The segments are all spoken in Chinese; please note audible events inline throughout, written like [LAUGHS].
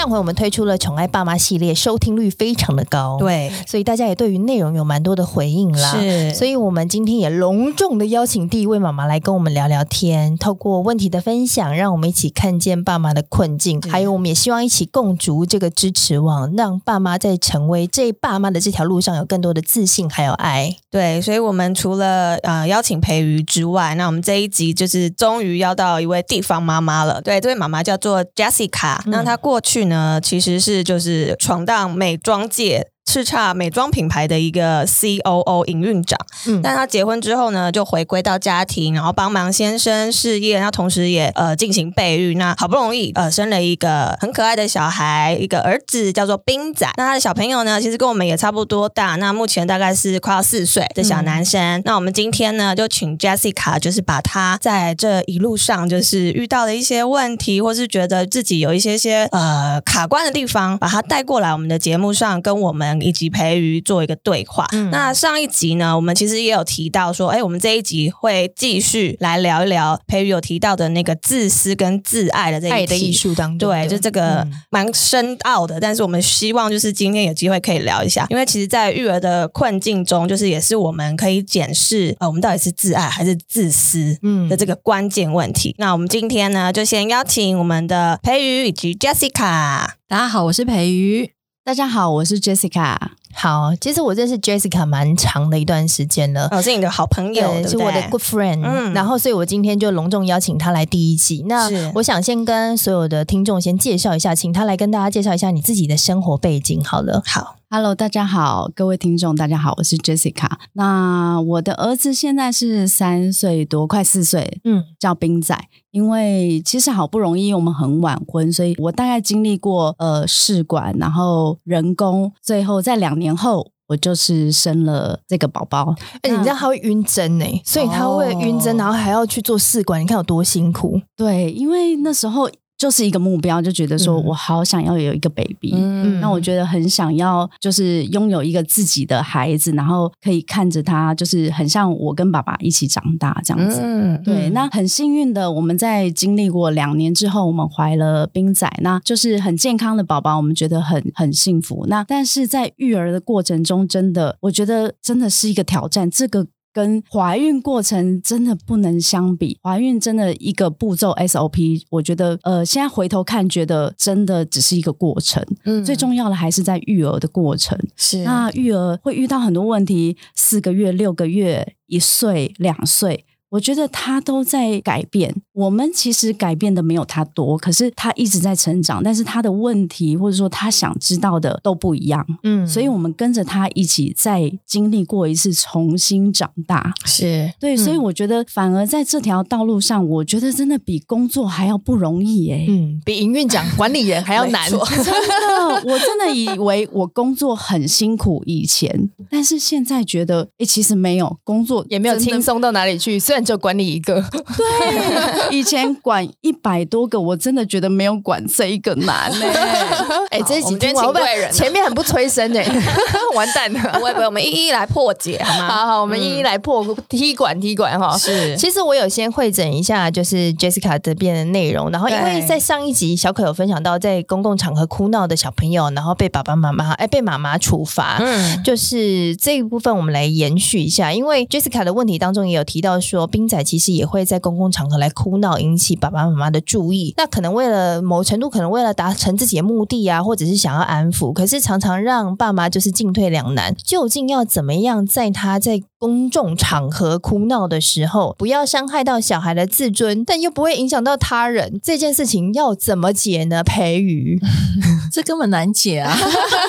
上回我们推出了宠爱爸妈系列，收听率非常的高，对，所以大家也对于内容有蛮多的回应啦。是，所以我们今天也隆重的邀请第一位妈妈来跟我们聊聊天，透过问题的分享，让我们一起看见爸妈的困境，还有我们也希望一起共筑这个支持网，让爸妈在成为这爸妈的这条路上有更多的自信还有爱。对，所以我们除了呃邀请培瑜之外，那我们这一集就是终于邀到一位地方妈妈了。对，这位妈妈叫做 Jessica，那她过去呢，其实是就是闯荡美妆界。叱咤美妆品牌的一个 COO 营运长，嗯，但他结婚之后呢，就回归到家庭，然后帮忙先生事业，那同时也呃进行备孕，那好不容易呃生了一个很可爱的小孩，一个儿子叫做彬仔。那他的小朋友呢，其实跟我们也差不多大，那目前大概是快要四岁的小男生。嗯、那我们今天呢，就请 Jessica，就是把他在这一路上就是遇到的一些问题，或是觉得自己有一些些呃卡关的地方，把他带过来我们的节目上跟我们。以及培瑜做一个对话。嗯、那上一集呢，我们其实也有提到说，哎，我们这一集会继续来聊一聊培瑜有提到的那个自私跟自爱的这一爱的艺术当中，对，就这个蛮深奥的。嗯、但是我们希望就是今天有机会可以聊一下，因为其实，在育儿的困境中，就是也是我们可以检视，呃，我们到底是自爱还是自私，嗯的这个关键问题。嗯、那我们今天呢，就先邀请我们的培瑜以及 Jessica。大家好，我是培瑜。大家好，我是 Jessica。好，其实我认识 Jessica 蛮长的一段时间了，我是你的好朋友，对对是我的 good friend。嗯，然后所以我今天就隆重邀请他来第一集。那我想先跟所有的听众先介绍一下，请他来跟大家介绍一下你自己的生活背景。好了，好。Hello，大家好，各位听众，大家好，我是 Jessica。那我的儿子现在是三岁多，快四岁，嗯，叫冰仔。因为其实好不容易我们很晚婚，所以我大概经历过呃试管，然后人工，最后在两年后，我就是生了这个宝宝。哎，你知道他会晕针呢，所以他会晕针，然后还要去做试管，你看有多辛苦。对，因为那时候。就是一个目标，就觉得说我好想要有一个 baby，嗯，那我觉得很想要，就是拥有一个自己的孩子，然后可以看着他，就是很像我跟爸爸一起长大这样子。嗯，对，那很幸运的，我们在经历过两年之后，我们怀了冰仔，那就是很健康的宝宝，我们觉得很很幸福。那但是在育儿的过程中，真的，我觉得真的是一个挑战。这个。跟怀孕过程真的不能相比，怀孕真的一个步骤 SOP，我觉得呃，现在回头看，觉得真的只是一个过程，嗯，最重要的还是在育儿的过程。是，那育儿会遇到很多问题，四个月、六个月、一岁、两岁。我觉得他都在改变，我们其实改变的没有他多，可是他一直在成长，但是他的问题或者说他想知道的都不一样，嗯，所以我们跟着他一起再经历过一次重新长大，是对，所以我觉得反而在这条道路上，我觉得真的比工作还要不容易耶，嗯，比营运长管理人还要难，[LAUGHS] 真的，我真的以为我工作很辛苦以前，但是现在觉得，哎，其实没有工作也没有轻松到哪里去，虽然。就管理一个，对，以前管一百多个，我真的觉得没有管这一个难呢。[LAUGHS] 哎，这几天请贵人，前面很不催生哎，[LAUGHS] 完蛋了。不会不会，我们一一来破解好吗？好好，我们一一来破踢馆踢馆哈。是，其实我有先会诊一下，就是 Jessica 这边的内容，然后因为在上一集小可有分享到，在公共场合哭闹的小朋友，然后被爸爸妈妈哎被妈妈处罚，嗯，就是这一部分我们来延续一下，因为 Jessica 的问题当中也有提到说。斌仔其实也会在公共场合来哭闹，引起爸爸妈妈的注意。那可能为了某程度，可能为了达成自己的目的啊，或者是想要安抚，可是常常让爸妈就是进退两难。究竟要怎么样，在他在公众场合哭闹的时候，不要伤害到小孩的自尊，但又不会影响到他人，这件事情要怎么解呢？培瑜，[LAUGHS] 这根本难解啊！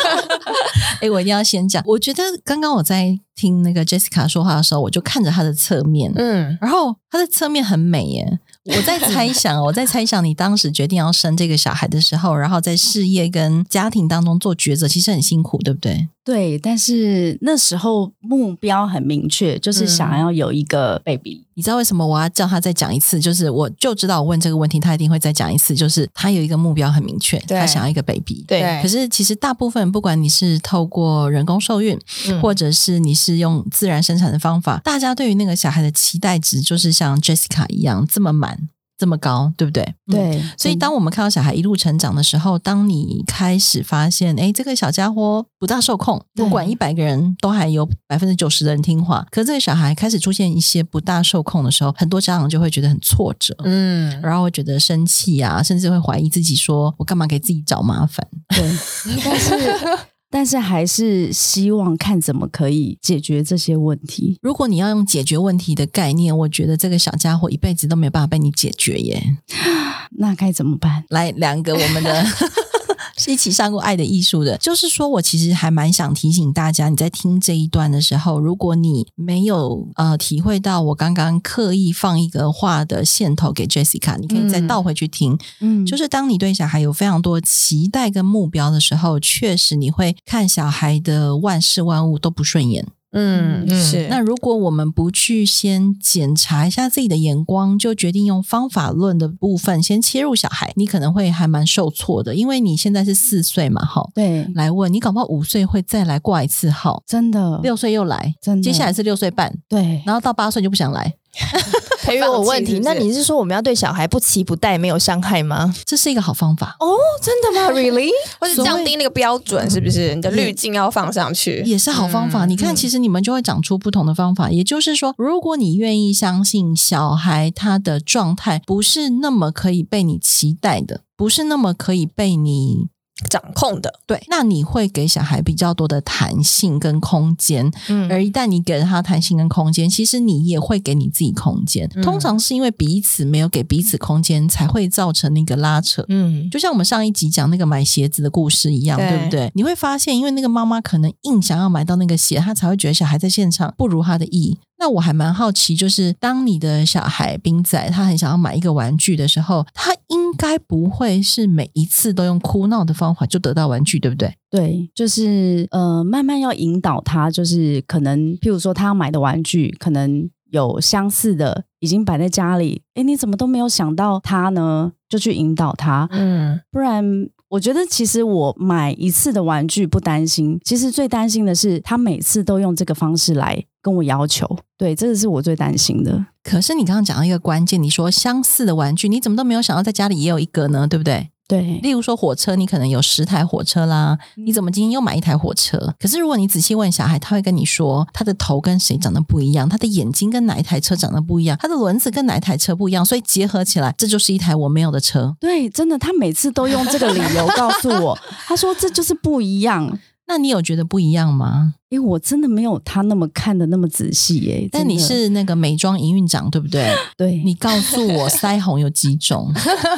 [LAUGHS] 哎，我一定要先讲。我觉得刚刚我在听那个 Jessica 说话的时候，我就看着她的侧面，嗯，然后她的侧面很美耶。我在猜想，我在猜想你当时决定要生这个小孩的时候，然后在事业跟家庭当中做抉择，其实很辛苦，对不对？对，但是那时候目标很明确，就是想要有一个 baby。嗯、你知道为什么我要叫他再讲一次？就是我就知道我问这个问题，他一定会再讲一次。就是他有一个目标很明确，他想要一个 baby。对，可是其实大部分，不管你是透过人工受孕，嗯、或者是你是用自然生产的方法，大家对于那个小孩的期待值，就是像 Jessica 一样这么满。这么高，对不对？对、嗯，所以当我们看到小孩一路成长的时候，当你开始发现，哎，这个小家伙不大受控，不管一百个人都还有百分之九十的人听话，可是这个小孩开始出现一些不大受控的时候，很多家长就会觉得很挫折，嗯，然后会觉得生气啊，甚至会怀疑自己说，说我干嘛给自己找麻烦？对，但是。但是还是希望看怎么可以解决这些问题。如果你要用解决问题的概念，我觉得这个小家伙一辈子都没有办法被你解决耶。[LAUGHS] 那该怎么办？来，两个我们的。[LAUGHS] [LAUGHS] 是一起上过《爱的艺术》的，就是说我其实还蛮想提醒大家，你在听这一段的时候，如果你没有呃体会到我刚刚刻意放一个话的线头给 Jessica，你可以再倒回去听。嗯，就是当你对小孩有非常多期待跟目标的时候，确实你会看小孩的万事万物都不顺眼。嗯，是。那如果我们不去先检查一下自己的眼光，就决定用方法论的部分先切入小孩，你可能会还蛮受挫的，因为你现在是四岁嘛，哈。对。来问你，搞不好五岁会再来挂一次号，真的。六岁又来，真的。接下来是六岁半，对。然后到八岁就不想来。[LAUGHS] 培育我问题那你是说我们要对小孩不期不待，没有伤害吗？这是一个好方法哦，真的吗？Really？或者降低那个标准，是不是？你的滤镜要放上去，也是好方法。嗯、你看，其实你们就会长出不同的方法。嗯、也就是说，如果你愿意相信小孩他的状态不是那么可以被你期待的，不是那么可以被你。掌控的，对，那你会给小孩比较多的弹性跟空间，嗯，而一旦你给了他弹性跟空间，其实你也会给你自己空间。嗯、通常是因为彼此没有给彼此空间，才会造成那个拉扯。嗯，就像我们上一集讲那个买鞋子的故事一样，对，对不对？你会发现，因为那个妈妈可能硬想要买到那个鞋，她才会觉得小孩在现场不如她的意。那我还蛮好奇，就是当你的小孩冰仔他很想要买一个玩具的时候，他应该不会是每一次都用哭闹的方法就得到玩具，对不对？对，就是呃，慢慢要引导他，就是可能譬如说他要买的玩具，可能有相似的已经摆在家里，诶，你怎么都没有想到他呢？就去引导他，嗯，不然。我觉得其实我买一次的玩具不担心，其实最担心的是他每次都用这个方式来跟我要求，对，这个是我最担心的。可是你刚刚讲到一个关键，你说相似的玩具，你怎么都没有想到在家里也有一个呢？对不对？对，例如说火车，你可能有十台火车啦，你怎么今天又买一台火车？可是如果你仔细问小孩，他会跟你说，他的头跟谁长得不一样，他的眼睛跟哪一台车长得不一样，他的轮子跟哪一台车不一样，所以结合起来，这就是一台我没有的车。对，真的，他每次都用这个理由告诉我，[LAUGHS] 他说这就是不一样。那你有觉得不一样吗？因为我真的没有他那么看的那么仔细耶。但你是那个美妆营运长，对不对？对，你告诉我 [LAUGHS] 腮红有几种？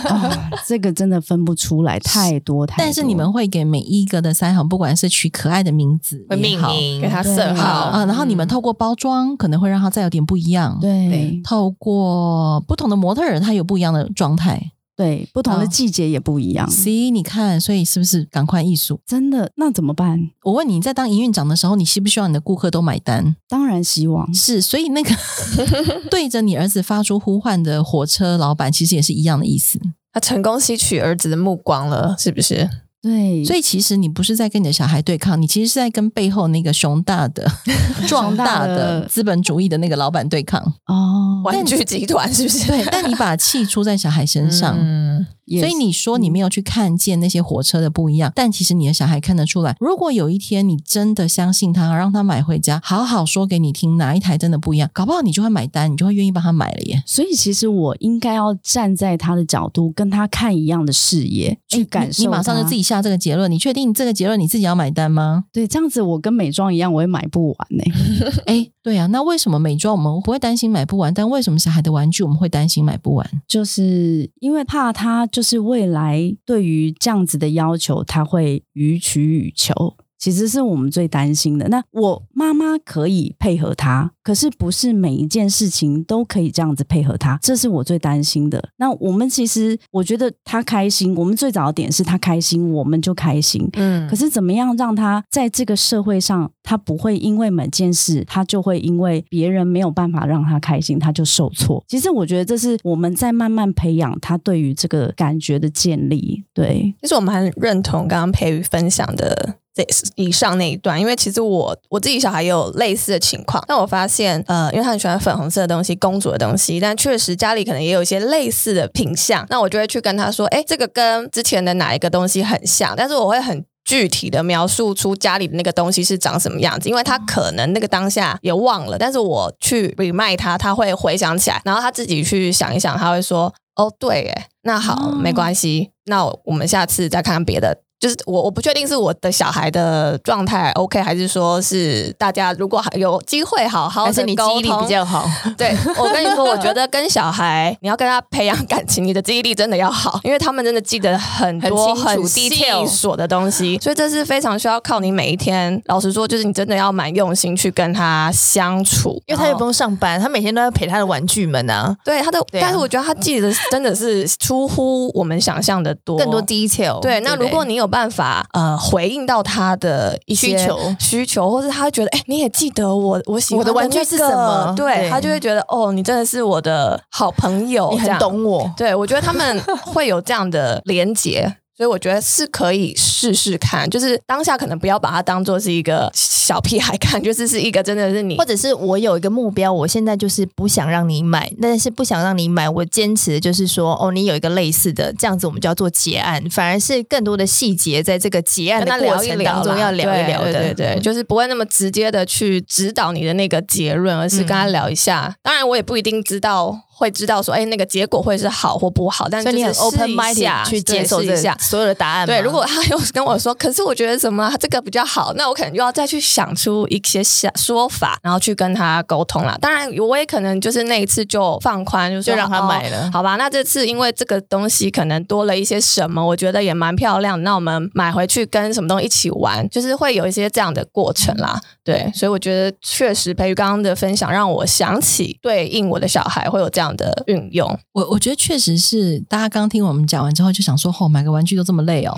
哦，[LAUGHS] 这个真的分不出来，太多太多。但是你们会给每一个的腮红，不管是取可爱的名字，会命名，给它色号啊。然后你们透过包装，可能会让它再有点不一样。对，对透过不同的模特儿，他有不一样的状态。对，不同的季节也不一样。C，、哦、你看，所以是不是赶快艺术？真的，那怎么办？我问你，在当营运长的时候，你希不希望你的顾客都买单？当然希望。是，所以那个 [LAUGHS] 对着你儿子发出呼唤的火车老板，其实也是一样的意思。他成功吸取儿子的目光了，是不是？对，所以其实你不是在跟你的小孩对抗，你其实是在跟背后那个熊大的、[LAUGHS] 壮大的资本主义的那个老板对抗哦，玩具集团是不是？对，但你把气出在小孩身上。嗯所以你说你没有去看见那些火车的不一样，但其实你的小孩看得出来。如果有一天你真的相信他，让他买回家，好好说给你听哪一台真的不一样，搞不好你就会买单，你就会愿意帮他买了耶。所以其实我应该要站在他的角度，跟他看一样的视野去感受。你马上就自己下这个结论，你确定这个结论你自己要买单吗？对，这样子我跟美妆一样，我也买不完呢。[LAUGHS] 哎，对啊，那为什么美妆我们不会担心买不完，但为什么小孩的玩具我们会担心买不完？就是因为怕他就是未来。对于这样子的要求，他会予取予求。其实是我们最担心的。那我妈妈可以配合他，可是不是每一件事情都可以这样子配合他，这是我最担心的。那我们其实，我觉得他开心，我们最早的点是他开心，我们就开心。嗯，可是怎么样让他在这个社会上，他不会因为每件事，他就会因为别人没有办法让他开心，他就受挫。其实我觉得这是我们在慢慢培养他对于这个感觉的建立。对，其实我们很认同刚刚培宇分享的。这以上那一段，因为其实我我自己小孩也有类似的情况，但我发现，呃，因为他很喜欢粉红色的东西、公主的东西，但确实家里可能也有一些类似的品相，那我就会去跟他说，哎，这个跟之前的哪一个东西很像，但是我会很具体的描述出家里的那个东西是长什么样子，因为他可能那个当下也忘了，但是我去 remind 他，他会回想起来，然后他自己去想一想，他会说，哦，对，哎，那好，没关系，那我们下次再看看别的。就是我我不确定是我的小孩的状态 OK，还是说是大家如果有机会好好的沟通，还是你记忆力比较好。[LAUGHS] 对，我跟你说，我觉得跟小孩你要跟他培养感情，你的记忆力真的要好，因为他们真的记得很多很细琐的东西，所以这是非常需要靠你每一天。老实说，就是你真的要蛮用心去跟他相处，因为他也不用上班，他每天都要陪他的玩具们啊。对他的，啊、但是我觉得他记得真的是出乎我们想象的多，更多 detail。对，那如果你有。办法呃回应到他的一些需求需求，或是他会觉得哎，你也记得我我喜欢我的玩具是什么？对，对他就会觉得哦，你真的是我的好朋友，你很懂我。对，我觉得他们会有这样的连结。所以我觉得是可以试试看，就是当下可能不要把它当做是一个小屁孩看，就是是一个真的是你，或者是我有一个目标，我现在就是不想让你买，但是不想让你买，我坚持就是说，哦，你有一个类似的，这样子我们就要做结案，反而是更多的细节在这个结案的过程当中要聊一聊的，对对对，就是不会那么直接的去指导你的那个结论，而是跟他聊一下。嗯、当然，我也不一定知道。会知道说，哎，那个结果会是好或不好，但是你很 open mind 去接受一下所有的答案。对，如果他又跟我说，可是我觉得什么这个比较好，那我可能又要再去想出一些想说法，然后去跟他沟通啦。当然，我也可能就是那一次就放宽，就让他买了，哦，好吧？那这次因为这个东西可能多了一些什么，我觉得也蛮漂亮，那我们买回去跟什么东西一起玩，就是会有一些这样的过程啦。对，所以我觉得确实培育刚刚的分享让我想起对应我的小孩会有这样的运用。我我觉得确实是大家刚听我们讲完之后就想说，哦，买个玩具都这么累哦，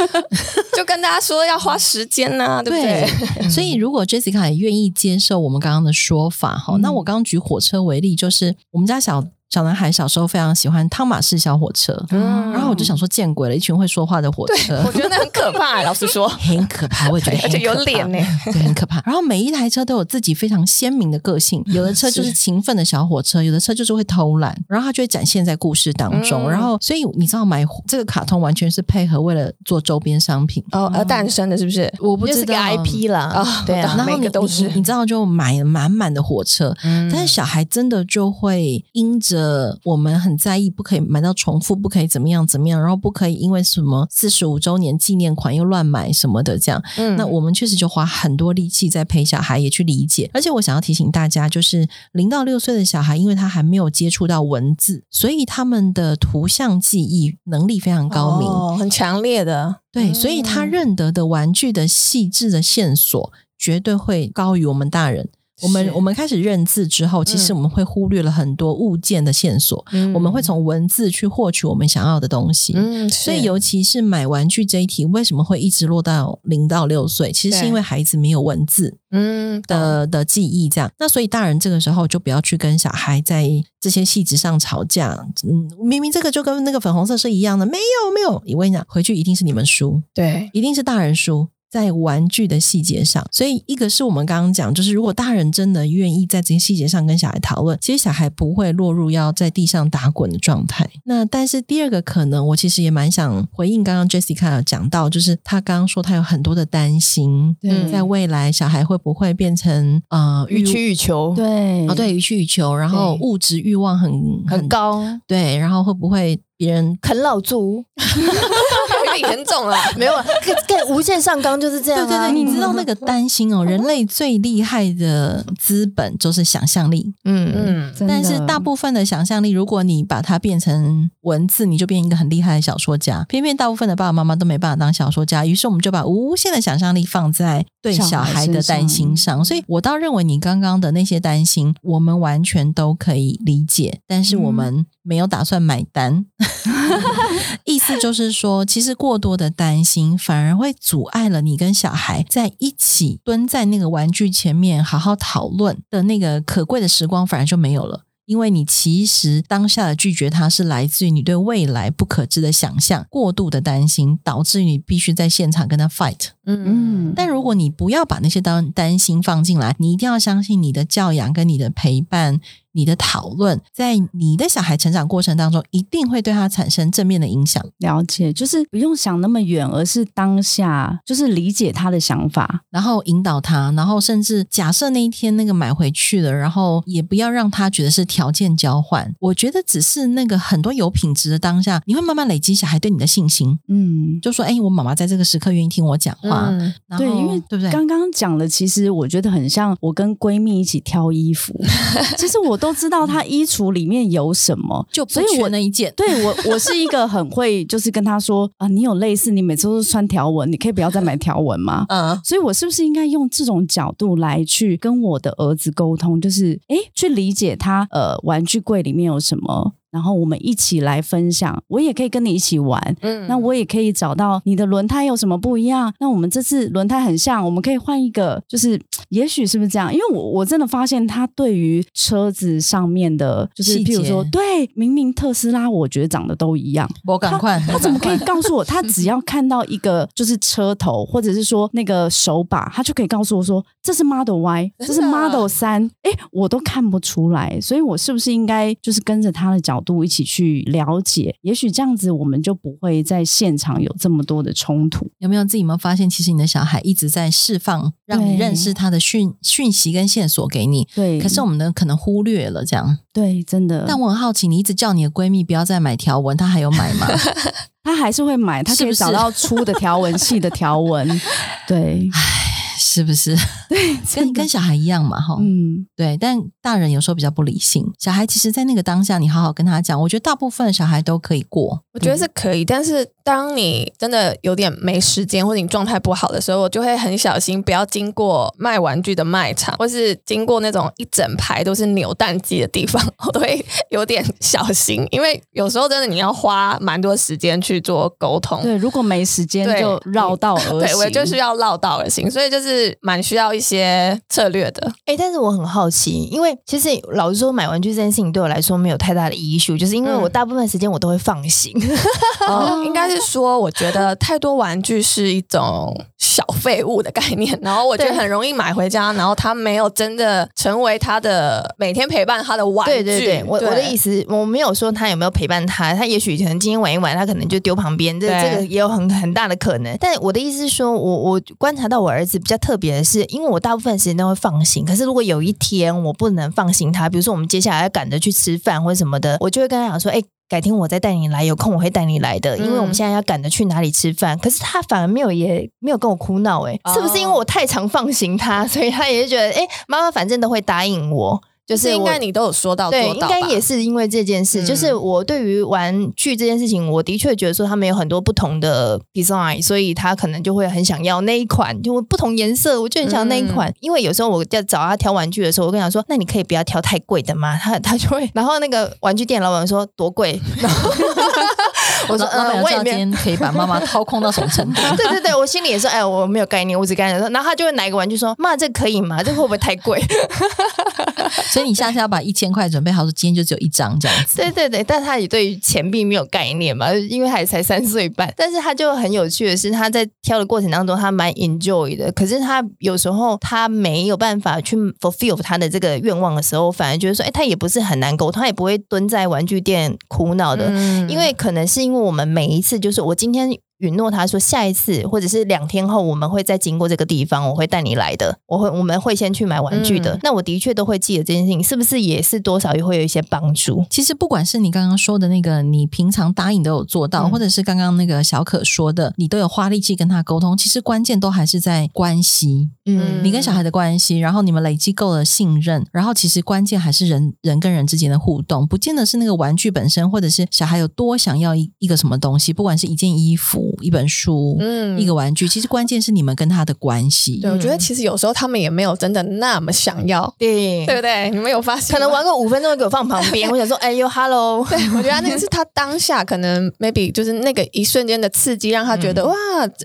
[LAUGHS] 就跟大家说要花时间呢，啊，对不对？对，所以如果 Jessica 也愿意接受我们刚刚的说法，哈，嗯，那我刚刚举火车为例，就是我们家小。小男孩小时候非常喜欢汤马士小火车，嗯，然后我就想说，见鬼了，一群会说话的火车，我觉得很可怕。[LAUGHS] 老实说，很可怕，我也觉得很可怕，而且有脸呢，对，很可怕。然后每一台车都有自己非常鲜明的个性，[LAUGHS] 有的车就是勤奋的小火车，有的车就是会偷懒，然后它就会展现在故事当中。然后，所以你知道，买这个卡通完全是配合为了做周边商品。哦而诞生的，是不是？我不知道。IP 啦，啊，对啊，然后你都是。你知道，就买了满满的火车，但是小孩真的就会因着我们。很在意，不可以买到重复，不可以怎么样怎么样，然后不可以因为什么四十五周年纪念款又乱买什么的，这样。嗯，那我们确实就花很多力气在陪小孩，也去理解。而且我想要提醒大家，就是零到六岁的小孩，因为他还没有接触到文字，所以他们的图像记忆能力非常高明，哦，很强烈的。对，所以他认得的玩具的细致的线索，绝对会高于我们大人。我们我们开始认字之后，其实我们会忽略了很多物件的线索。嗯、我们会从文字去获取我们想要的东西。嗯，所以尤其是买玩具这一题，为什么会一直落到零到六岁？其实是因为孩子没有文字，嗯的的记忆这样。那所以大人这个时候就不要去跟小孩在这些细节上吵架。嗯，明明这个就跟那个粉红色是一样的，没有没有。我跟你讲，回去一定是你们输，对，一定是大人输。在玩具的细节上，所以一个是我们刚刚讲，就是如果大人真的愿意在这些细节上跟小孩讨论，其实小孩不会落入要在地上打滚的状态。那但是第二个可能，我其实也蛮想回应刚刚 Jessica 有讲到，就是他刚刚说他有很多的担心，嗯，在未来小孩会不会变成呃予取予求？对，哦对，予取予求，然后物质欲望很很高，对，然后会不会别人啃老族？有点严重了，没有，可可无限上纲就是这样。对对对，你知道那个担心哦，人类最厉害的资本就是想象力。嗯嗯，但是大部分的想象力，如果你把它变成文字，你就变一个很厉害的小说家。偏偏大部分的爸爸妈妈都没办法当小说家，于是我们就把无限的想象力放在对小孩的担心上。所以我倒认为你刚刚的那些担心，我们完全都可以理解，但是我们没有打算买单。[LAUGHS] 意思就是说，其实过多的担心反而会阻碍了你跟小孩在一起蹲在那个玩具前面好好讨论的那个可贵的时光，反而就没有了。因为你其实当下的拒绝他是来自于你对未来不可知的想象，过度的担心导致你必须在现场跟他 fight。嗯嗯。但如果你不要把那些担担心放进来，你一定要相信你的教养跟你的陪伴。你的讨论在你的小孩成长过程当中，一定会对他产生正面的影响。了解，就是不用想那么远，而是当下就是理解他的想法，然后引导他，然后甚至假设那一天那个买回去了，然后也不要让他觉得是条件交换。我觉得只是那个很多有品质的当下，你会慢慢累积小孩对你的信心。嗯，就说哎，我妈妈在这个时刻愿意听我讲话。嗯，然后，对，因为对不对？刚刚讲的其实我觉得很像我跟闺蜜一起挑衣服。[LAUGHS] 其实我。都知道他衣橱里面有什么，就所以我那一件，对我我是一个 [LAUGHS] 很会，就是跟他说啊，你有类似，你每次都是穿条纹，你可以不要再买条纹吗？嗯，所以我是不是应该用这种角度来去跟我的儿子沟通，就是哎，去理解他呃，玩具柜里面有什么？然后我们一起来分享，我也可以跟你一起玩，嗯，那我也可以找到你的轮胎有什么不一样。那我们这次轮胎很像，我们可以换一个，就是 [TSK] 也许是不是这样？因为我我真的发现他对于车子上面的，就是譬如说，对，明明特斯拉我觉得长得都一样，我赶快，他怎么可以告诉我？他 [LAUGHS] 只要看到一个就是车头，或者是说那个手把，他就可以告诉我说这是 Model Y，这是 Model 三，哎，我都看不出来，所以我是不是应该就是跟着他的脚？度一起去了解，也许这样子我们就不会在现场有这么多的冲突。有没有自己有没有发现，其实你的小孩一直在释放，让你认识他的讯讯息跟线索给你。对，可是我们呢，可能忽略了这样。对，真的。但我很好奇，你一直叫你的闺蜜不要再买条纹，她还有买吗？[LAUGHS] 她还是会买，她可以找到粗的条纹、细的条纹。[LAUGHS] 对。是不是？[LAUGHS] [LAUGHS] 对，跟跟小孩一样嘛，哈，嗯，对。但大人有时候比较不理性，小孩其实，在那个当下，你好好跟他讲，我觉得大部分的小孩都可以过。我觉得是可以，但是当你真的有点没时间，或者你状态不好的时候，我就会很小心，不要经过卖玩具的卖场，或是经过那种一整排都是扭蛋机的地方，[LAUGHS] 我都会有点小心，因为有时候真的你要花蛮多时间去做沟通。对，如果没时间就绕道而行。对，我就是要绕道而行，所以就是。是蛮需要一些策略的，哎、欸，但是我很好奇，因为其实老实说，买玩具这件事情对我来说没有太大的 issue，就是因为我大部分时间我都会放行。嗯、[LAUGHS] 应该是说，我觉得太多玩具是一种小废物的概念，然后我觉得很容易买回家，然后他没有真的成为他的每天陪伴他的玩具。对对对，我对我的意思，我没有说他有没有陪伴他，他也许可能今天玩一玩，他可能就丢旁边，这这个也有很很大的可能。但我的意思是说，我我观察到我儿子比较特。特别的是，因为我大部分时间都会放行，可是如果有一天我不能放行他，比如说我们接下来要赶着去吃饭或者什么的，我就会跟他讲说：“哎，改天我再带你来，有空我会带你来的，因为我们现在要赶着去哪里吃饭。”可是他反而没有，也没有跟我哭闹，哎，是不是因为我太常放行他，所以他也觉得，哎，妈妈反正都会答应我。就是应该你都有说到对，应该也是因为这件事。嗯、就是我对于玩具这件事情，我的确觉得说他们有很多不同的 design，所以他可能就会很想要那一款，就不同颜色，我就很想要那一款。嗯、因为有时候我在找他挑玩具的时候，我跟他说：“那你可以不要挑太贵的吗？”他他就会，然后那个玩具店老板说：“多贵？”然 [LAUGHS] 后我说：“嗯，我也没可以把妈妈掏空到什么程度？” [LAUGHS] 对对对，我心里也是，哎，我没有概念，我只跟他说，然后他就会拿一个玩具说：“妈，这可以吗？这会不会太贵？” [LAUGHS] 所以你下次要把一千块准备好，说今天就只有一张这样子。[LAUGHS] 对对对，但他也对于钱币没有概念嘛，因为他也才三岁半。但是他就很有趣的是，他在挑的过程当中，他蛮 enjoy 的。可是他有时候他没有办法去 fulfill 他的这个愿望的时候，反而觉得说，哎，他也不是很难沟通，他也不会蹲在玩具店哭闹的。嗯、因为可能是因因为我们每一次就是我今天。允诺他说，下一次或者是两天后，我们会再经过这个地方，我会带你来的，我会我们会先去买玩具的。嗯、那我的确都会记得这件事情，是不是也是多少也会有一些帮助？其实不管是你刚刚说的那个，你平常答应都有做到，嗯、或者是刚刚那个小可说的，你都有花力气跟他沟通。其实关键都还是在关系，嗯，你跟小孩的关系，然后你们累积够了信任，然后其实关键还是人人跟人之间的互动，不见得是那个玩具本身，或者是小孩有多想要一一个什么东西，不管是一件衣服、一本书、嗯，一个玩具，其实关键是你们跟他的关系。对，我觉得其实有时候他们也没有真的那么想要，对，对不对？你们有发现？可能玩个五分钟就给我放旁边，[LAUGHS] 我想说，哎呦，hello。对，我觉得那个是他当下可能 maybe 就是那个一瞬间的刺激，让他觉得、嗯、哇，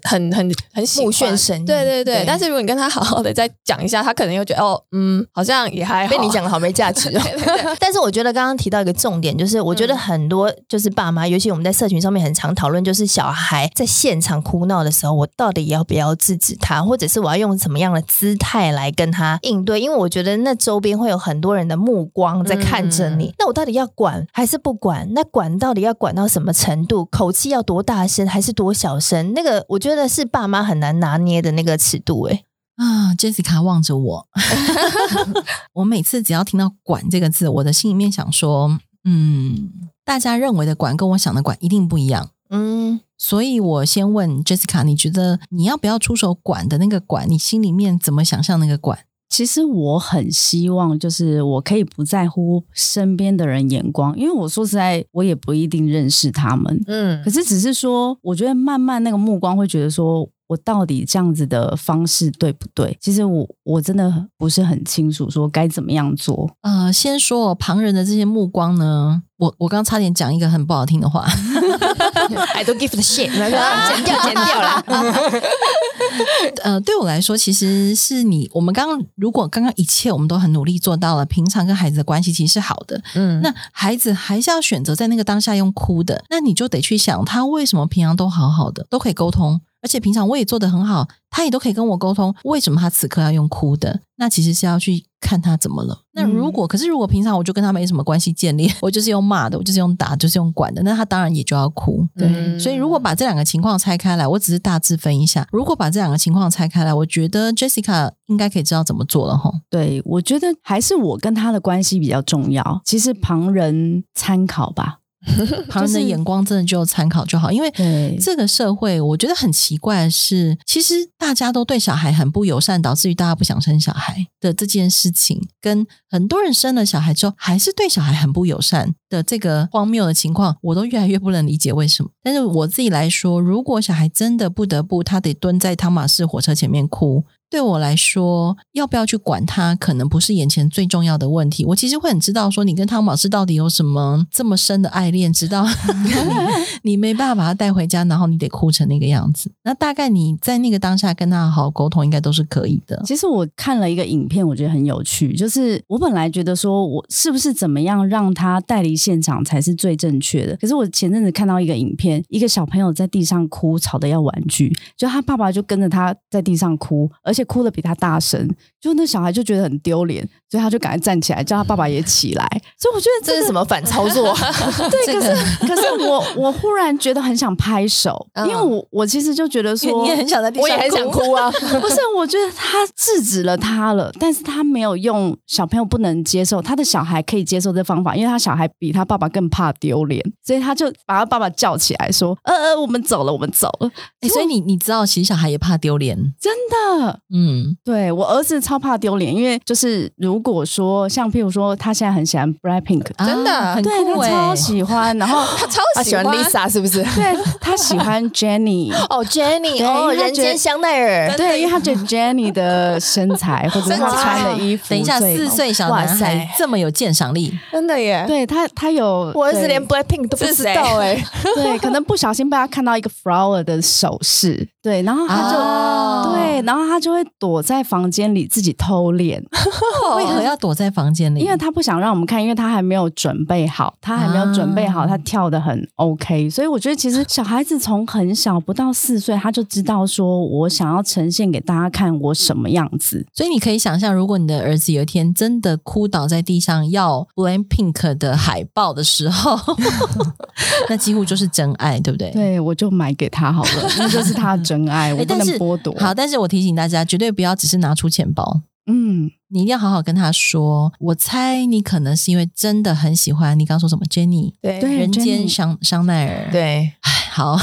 很很很喜欢。目眩神。对对对，对，但是如果你跟他好好的再讲一下，他可能又觉得哦，嗯，好像也还好。被你讲的好没价值哦。对对对，[LAUGHS] 但是我觉得刚刚提到一个重点，就是我觉得很多就是爸妈，尤其我们在社群上面很常讨论，就是小孩在现场哭闹的时候，我到底要不要制止他，或者是我要用什么样的姿态来跟他应对？因为我觉得那周边会有很多人的目光在看着你，嗯、那我到底要管还是不管？那管到底要管到什么程度？口气要多大声还是多小声？那个我觉得是爸妈很难拿捏的那个尺度、欸。诶啊，Jessica 望着我，[LAUGHS] [LAUGHS] 我每次只要听到“管”这个字，我的心里面想说，嗯，大家认为的管跟我想的管一定不一样。嗯，所以我先问 Jessica，你觉得你要不要出手管的那个管，你心里面怎么想象那个管？其实我很希望，就是我可以不在乎身边的人眼光，因为我说实在，我也不一定认识他们。嗯，可是只是说，我觉得慢慢那个目光会觉得说。我到底这样子的方式对不对？其实我我真的不是很清楚，说该怎么样做。呃，先说旁人的这些目光呢，我我刚差点讲一个很不好听的话，[LAUGHS] I don't give a shit，[LAUGHS] 剪掉剪掉了。[LAUGHS] 呃，对我来说，其实是你我们刚刚如果刚刚一切我们都很努力做到了，平常跟孩子的关系其实是好的。嗯，那孩子还是要选择在那个当下用哭的，那你就得去想他为什么平常都好好的，都可以沟通。而且平常我也做得很好，他也都可以跟我沟通。为什么他此刻要用哭的？那其实是要去看他怎么了。那如果、嗯、可是如果平常我就跟他没什么关系 [LAUGHS] 建立，我就是用骂的，我就是用打，就是用管的，那他当然也就要哭。对，嗯、所以如果把这两个情况拆开来，我只是大致分一下。如果把这两个情况拆开来，我觉得 Jessica 应该可以知道怎么做了哈。对，我觉得还是我跟他的关系比较重要。其实旁人参考吧。[LAUGHS] 旁人的眼光真的就参考就好，因为这个社会我觉得很奇怪的是，其实大家都对小孩很不友善，导致于大家不想生小孩的这件事情，跟很多人生了小孩之后还是对小孩很不友善的这个荒谬的情况，我都越来越不能理解为什么。但是我自己来说，如果小孩真的不得不他得蹲在汤马士火车前面哭。对我来说，要不要去管他，可能不是眼前最重要的问题。我其实会很知道，说你跟汤姆老师到底有什么这么深的爱恋，直到 [LAUGHS] [LAUGHS] 你没办法把他带回家，然后你得哭成那个样子。那大概你在那个当下跟他好好沟通，应该都是可以的。其实我看了一个影片，我觉得很有趣。就是我本来觉得说我是不是怎么样让他带离现场才是最正确的。可是我前阵子看到一个影片，一个小朋友在地上哭，吵得要玩具，就他爸爸就跟着他在地上哭，而且哭得比他大声，就那小孩就觉得很丢脸，所以他就赶快站起来，叫他爸爸也起来。所以我觉得这是什么反操作？[LAUGHS] 对，可是可是我我忽然觉得很想拍手，因为我我其实就觉得说，你也很想在地上，我也很想哭啊。[LAUGHS] 不是，我觉得他制止了他了，但是他没有用小朋友不能接受，他的小孩可以接受这方法，因为他小孩比他爸爸更怕丢脸，所以他就把他爸爸叫起来说：“呃呃，我们走了，我们走了。”欸，所以你你知道，其实小孩也怕丢脸，真的，嗯。对，我儿子超怕丢脸，因为就是如果说像譬如说他现在很喜欢 Blackpink，真的，啊、对他超喜欢，然后 [LAUGHS] 他超喜欢，他喜欢。Lisa 是不是？对，他喜欢 Jennie，[LAUGHS] 哦 Jennie，哦人间香奈儿，对，因为他觉得 Jennie 的身材 [LAUGHS] 或者他穿的衣服，等一下四岁小男孩这么有鉴赏力，真的耶，对他他有，我儿子连 Blackpink 都不知道哎，对，可能不小心被他看到一个 flower 的手势，对，然后他就。对，然后他就会躲在房间里自己偷练。[LAUGHS] 为何要躲在房间里？因为他不想让我们看，因为他还没有准备好，他还没有准备好，他跳的很 OK。所以我觉得，其实小孩子从很小不到四岁，他就知道说我想要呈现给大家看我什么样子。所以你可以想象，如果你的儿子有一天真的哭倒在地上要 blank pink 的海报的时候，[LAUGHS] [LAUGHS] 那几乎就是真爱，对不对？对，我就买给他好了，那就是他的真爱，我不能剥夺。好，但是我提醒大家，绝对不要只是拿出钱包。嗯，你一定要好好跟他说。我猜你可能是因为真的很喜欢你刚刚说什么，Jenny，对，人间香香奈儿，对，好。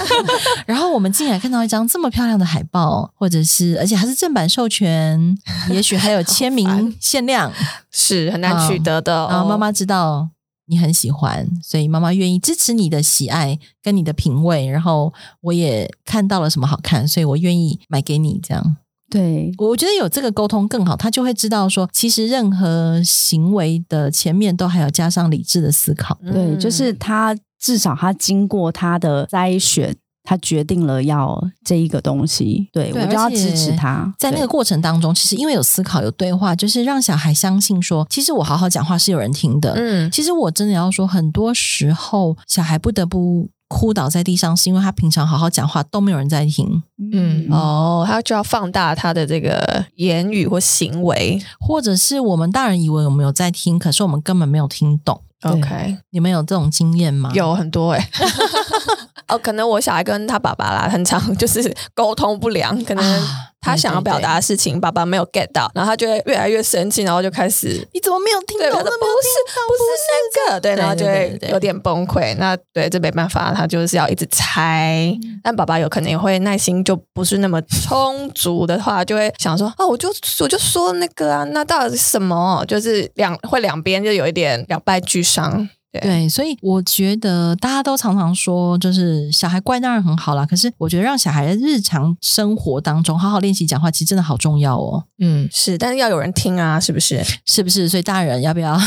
[LAUGHS] 然后我们进来看到一张这么漂亮的海报，或者是而且还是正版授权，[LAUGHS] 也许还有签名限量，是很难取得的。然后妈妈知道你很喜欢，所以妈妈愿意支持你的喜爱跟你的品味。然后我也看到了什么好看，所以我愿意买给你这样。对，我觉得有这个沟通更好，他就会知道说，其实任何行为的前面都还要加上理智的思考。嗯、对，就是他至少他经过他的筛选，他决定了要这一个东西。对，对我就要支持他。在那个过程当中，其实因为有思考、有对话，就是让小孩相信说，其实我好好讲话是有人听的。嗯，其实我真的要说，很多时候小孩不得不。哭倒在地上，是因为他平常好好讲话都没有人在听。嗯，哦，他就要放大他的这个言语或行为，或者是我们大人以为我们有在听，可是我们根本没有听懂。OK，你们有这种经验吗？有很多哎、欸。[LAUGHS] 哦，可能我小孩跟他爸爸啦，很常就是沟通不良，可能。啊他想要表达的事情，对对对，爸爸没有 get 到，然后他就会越来越生气，然后就开始你怎么没有听懂？对，不是不是那个，对，然后就会有点崩溃。那对，这没办法，他就是要一直猜。嗯、但爸爸有可能也会耐心就不是那么充足的话，就会想说啊、哦，我就我就说那个啊，那到底是什么？就是两会两边就有一点两败俱伤。伤，对，对，所以我觉得大家都常常说，就是小孩乖当然很好啦。可是我觉得让小孩在日常生活当中好好练习讲话，其实真的好重要哦。嗯，是，但是要有人听啊，是不是？是不是？所以大人要不要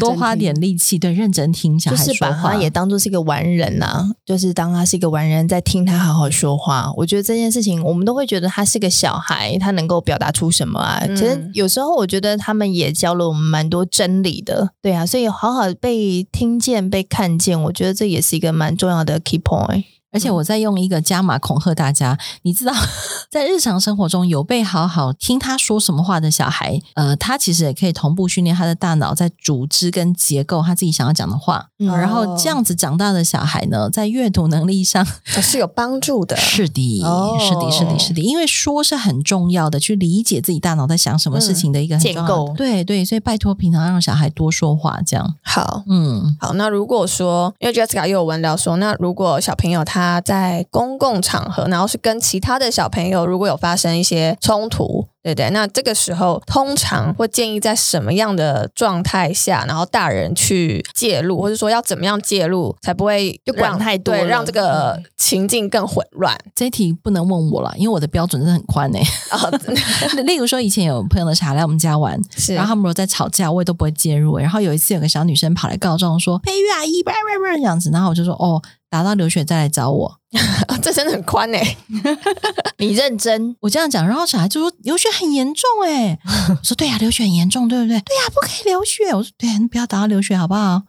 多花点力气，对，认真听小孩说话，就是把他也当做是一个完人呐、啊，就是当他是一个完人，在听他好好说话。我觉得这件事情，我们都会觉得他是个小孩，他能够表达出什么啊？嗯、其实有时候我觉得他们也教了我们蛮多真理的，对啊，所以。好好好被听见、被看见，我觉得这也是一个蛮重要的 key point。而且我在用一个加码恐吓大家，你知道，[LAUGHS] 在日常生活中有被好好听他说什么话的小孩，呃，他其实也可以同步训练他的大脑在组织跟结构他自己想要讲的话。嗯、然后这样子长大的小孩呢，在阅读能力上是有帮助的。[LAUGHS] 是的，哦、是的，是的，是的，因为说是很重要的，去理解自己大脑在想什么事情的一个很重要的结构。对对，所以拜托平常让小孩多说话，这样好。嗯，好。那如果说，因为 Jessica 又有文聊说，那如果小朋友他他在公共场合，然后是跟其他的小朋友，如果有发生一些冲突。对对，那这个时候通常会建议在什么样的状态下，然后大人去介入，或者说要怎么样介入，才不会就管太多，对，让这个情境更混乱。这一题不能问我了，因为我的标准真的很宽诶。[LAUGHS] [LAUGHS] 哦、[LAUGHS] 例如说，以前有朋友的小孩来我们家玩，是然后他们如果在吵架，我也都不会介入。然后有一次，有个小女生跑来告状说：“佩玉阿姨，不不不，这样子。”然后我就说：“哦，打到流血再来找我。[LAUGHS] ”这真的很宽诶。[LAUGHS] 你认真，我这样讲，然后小孩就说流血。很严重哎，[LAUGHS] 我说对呀、啊，流血很严重，对不对？对呀、啊，不可以流血。我说对、啊，你不要打到流血好不好？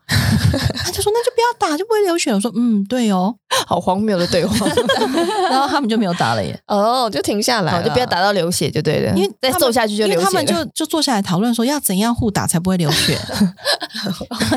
他就说那就不要打，就不会流血。我说嗯，对哦，[LAUGHS] 好荒谬的对话。[LAUGHS] 然后他们就没有打了耶，[LAUGHS] 哦，就停下来，就不要打到流血就对了，因为再揍下去就流血。他们就就坐下来讨论说要怎样互打才不会流血。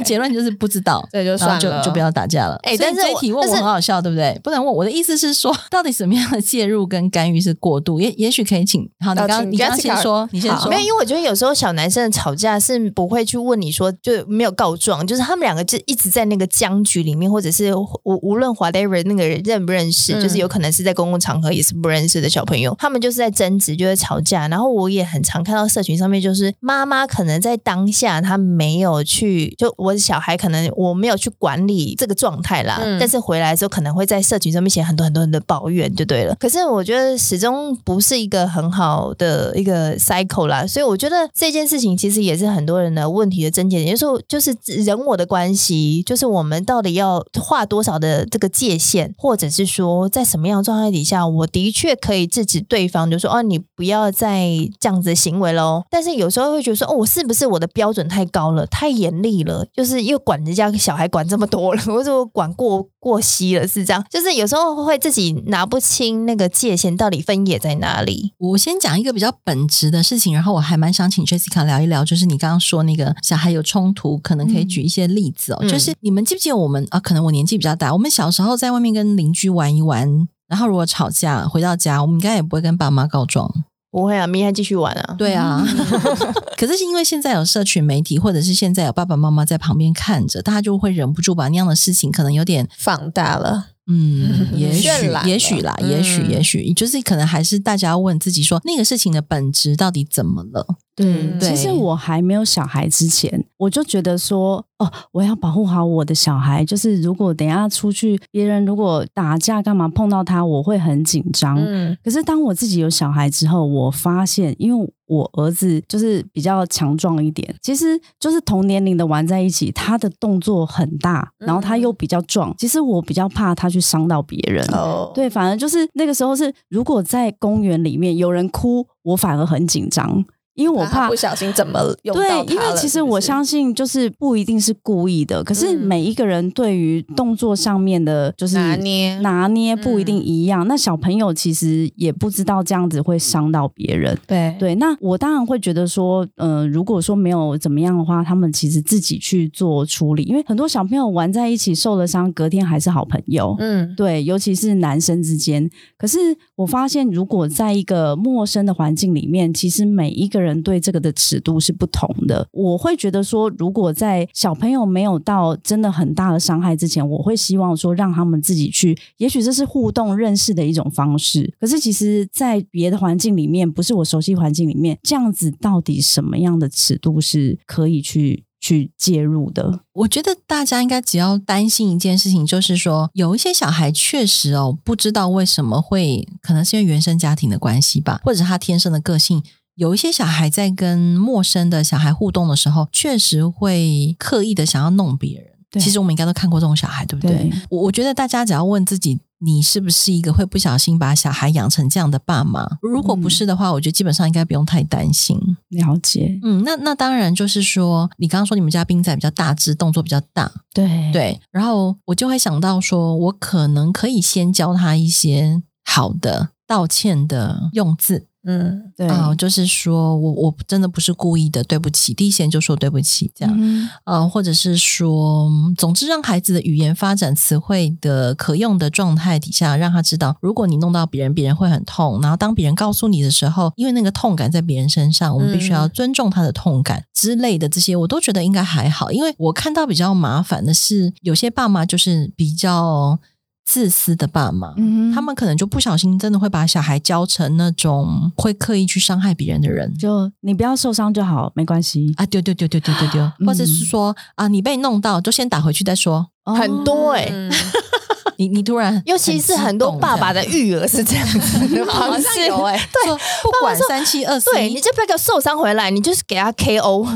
结论就是不知道，对，就算了，就就不要打架了。哎，但是这题问我很好笑，对不对？不能问我的意思是说，到底什么样的介入跟干预是过度？也也许可以请好，你刚你刚先说，你先说。没有，因为我觉得有时候小男生吵架是不会去问你说，就没有告状，就是他们两个就一直在那个僵局里面，或者是无无论 whatever 那个人认不认识，就是有可能是在公共场合也是不认识的小朋友，他们就是在争执，就在吵架。然后我也很常看到社群上面，就是妈妈可能在当下她没有去，就我的小孩可能我没有去管理这个状态啦，但是回来之后可能会在社群上面面写很多很多人的抱怨就对了。可是我觉得始终不是一个很好的一个 cycle 啦，所以我觉得这件事情其实也是很多人的问题的症结点，就是说就是人我的关系，就是我们到底要画多少的这个界限，或者是说在什么样的状态底下，我的确可以制止对方，就说哦，你不要再这样子的行为喽。但是有时候会觉得说，哦，我是不是我的标准太高了，太严厉了，就是又管人家小孩管这么多了，[LAUGHS] 或者我管过过稀了，是这样，就是有时候会自己拿不清那个界限到底分野在哪里。我先讲一个比较本质的事情，然后我还蛮想请 Jessica 聊一聊，就是你刚刚说那个小孩有冲突，可能可以举一些例子哦。嗯、就是你们记不记得我们啊？可能我年纪比较大，我们小时候在外面跟邻居玩一玩，然后如果吵架回到家，我们应该也不会跟爸妈告状。不会啊，明天继续玩啊。对啊，[LAUGHS] 可是是因为现在有社群媒体，或者是现在有爸爸妈妈在旁边看着，大家就会忍不住把那样的事情可能有点放大了。嗯，[LAUGHS] 也许，也许啦，也许，也许，就是可能还是大家要问自己说，那个事情的本质到底怎么了？对，其实我还没有小孩之前，我就觉得说，哦，我要保护好我的小孩。就是如果等一下出去，别人如果打架干嘛碰到他，我会很紧张。嗯，可是当我自己有小孩之后，我发现，因为我儿子就是比较强壮一点，其实就是同年龄的玩在一起，他的动作很大，然后他又比较壮。其实我比较怕他去伤到别人。哦，对，反而就是那个时候是，如果在公园里面有人哭，我反而很紧张。因为我怕不小心怎么用。对，因为其实我相信，就是不一定是故意的。可是每一个人对于动作上面的，就是拿捏拿捏不一定一样。那小朋友其实也不知道这样子会伤到别人。对对，那我当然会觉得说，呃，如果说没有怎么样的话，他们其实自己去做处理。因为很多小朋友玩在一起受了伤，隔天还是好朋友。嗯，对，尤其是男生之间。可是我发现，如果在一个陌生的环境里面，其实每一个人。对这个的尺度是不同的，我会觉得说，如果在小朋友没有到真的很大的伤害之前，我会希望说让他们自己去，也许这是互动认识的一种方式。可是其实，在别的环境里面，不是我熟悉环境里面，这样子到底什么样的尺度是可以去去介入的？我觉得大家应该只要担心一件事情，就是说有一些小孩确实哦，不知道为什么会，可能是因为原生家庭的关系吧，或者他天生的个性。有一些小孩在跟陌生的小孩互动的时候，确实会刻意的想要弄别人。对其实我们应该都看过这种小孩，对不对？我我觉得大家只要问自己，你是不是一个会不小心把小孩养成这样的爸妈？如果不是的话，我觉得基本上应该不用太担心。了解，嗯，那那当然就是说，你刚刚说你们家冰仔比较大只，动作比较大，对对。然后我就会想到说，我可能可以先教他一些好的道歉的用字。嗯，对啊，就是说我我真的不是故意的，对不起，第一时间就说对不起，这样，嗯，呃，或者是说，总之让孩子的语言发展词汇的可用的状态底下，让他知道，如果你弄到别人，别人会很痛，然后当别人告诉你的时候，因为那个痛感在别人身上，我们必须要尊重他的痛感之类的这些，我都觉得应该还好，因为我看到比较麻烦的是，有些爸妈就是比较。自私的爸妈，嗯、他们可能就不小心，真的会把小孩教成那种会刻意去伤害别人的人。就你不要受伤就好，没关系啊！丢丢丢丢丢丢丢，或者是说啊，你被弄到，就先打回去再说。哦、很多哎、欸。[LAUGHS] [LAUGHS] [LAUGHS] 嗯你你突然，尤其是很多爸爸的育儿是这样子，[LAUGHS] 好像有哎，对，不管三七二十一，对，你就不要给我受伤回来，你就是给他 KO。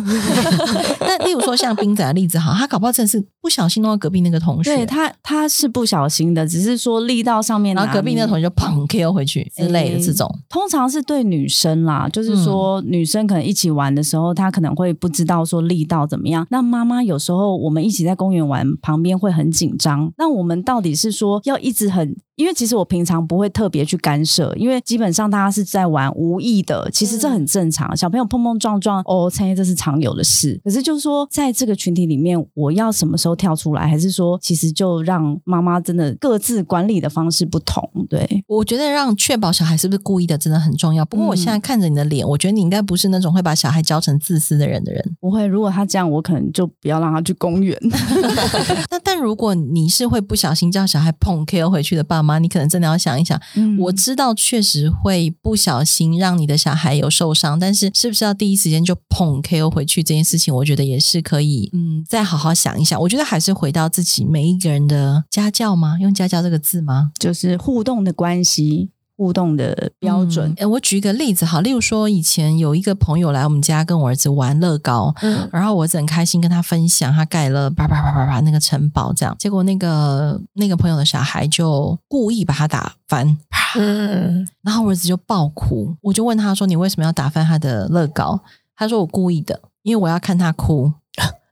[LAUGHS] 那例如说像冰仔的例子哈，他搞不好真的是不小心弄到隔壁那个同学，对他他是不小心的，只是说力道上面，然后隔壁那个同学就砰 KO 回去之类的这种，通常是对女生啦，就是说女生可能一起玩的时候，她可能会不知道说力道怎么样。那妈妈有时候我们一起在公园玩，旁边会很紧张，那我们到底是说要一直很。因为其实我平常不会特别去干涉，因为基本上大家是在玩无意的，其实这很正常。嗯、小朋友碰碰撞撞，哦，参与这是常有的事。可是就是说，在这个群体里面，我要什么时候跳出来，还是说，其实就让妈妈真的各自管理的方式不同？对，我觉得让确保小孩是不是故意的真的很重要。不过我现在看着你的脸，嗯、我觉得你应该不是那种会把小孩教成自私的人的人。不会，如果他这样，我可能就不要让他去公园。[LAUGHS] 那但如果你是会不小心叫小孩碰 KO 回去的爸妈，你可能真的要想一想。嗯、我知道确实会不小心让你的小孩有受伤，但是是不是要第一时间就碰 KO 回去这件事情，我觉得也是可以，嗯，再好好想一想。我觉得还是回到自己每一个人的家教吗？用家教这个字吗？就是互动的关系。互动的标准，嗯，我举一个例子哈，例如说以前有一个朋友来我们家跟我儿子玩乐高，嗯，然后我很开心跟他分享，他盖了叭叭叭叭叭那个城堡，这样，结果那个那个朋友的小孩就故意把他打翻，嗯，然后我儿子就爆哭，我就问他说：“你为什么要打翻他的乐高？”他说：“我故意的，因为我要看他哭，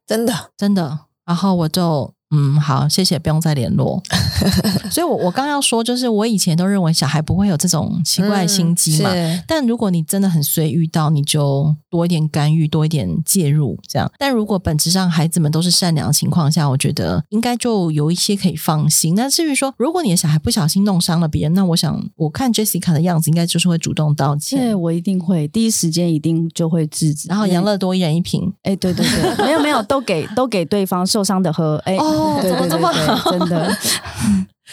真 [LAUGHS] 的真的。[LAUGHS] ”然后我就。嗯，好，谢谢，不用再联络。[LAUGHS] 所以我，我我刚要说，就是我以前都认为小孩不会有这种奇怪的心机嘛。嗯、但如果你真的很随遇到，你就多一点干预，多一点介入，这样。但如果本质上孩子们都是善良的情况下，我觉得应该就有一些可以放心。那至于说，如果你的小孩不小心弄伤了别人，那我想，我看 Jessica 的样子，应该就是会主动道歉。对，我一定会，第一时间一定就会制止。然后养乐多一人一瓶，哎，对对对，没有没有，都给都给对方受伤的喝，哎。哦哦，怎么这么好？真的。[LAUGHS]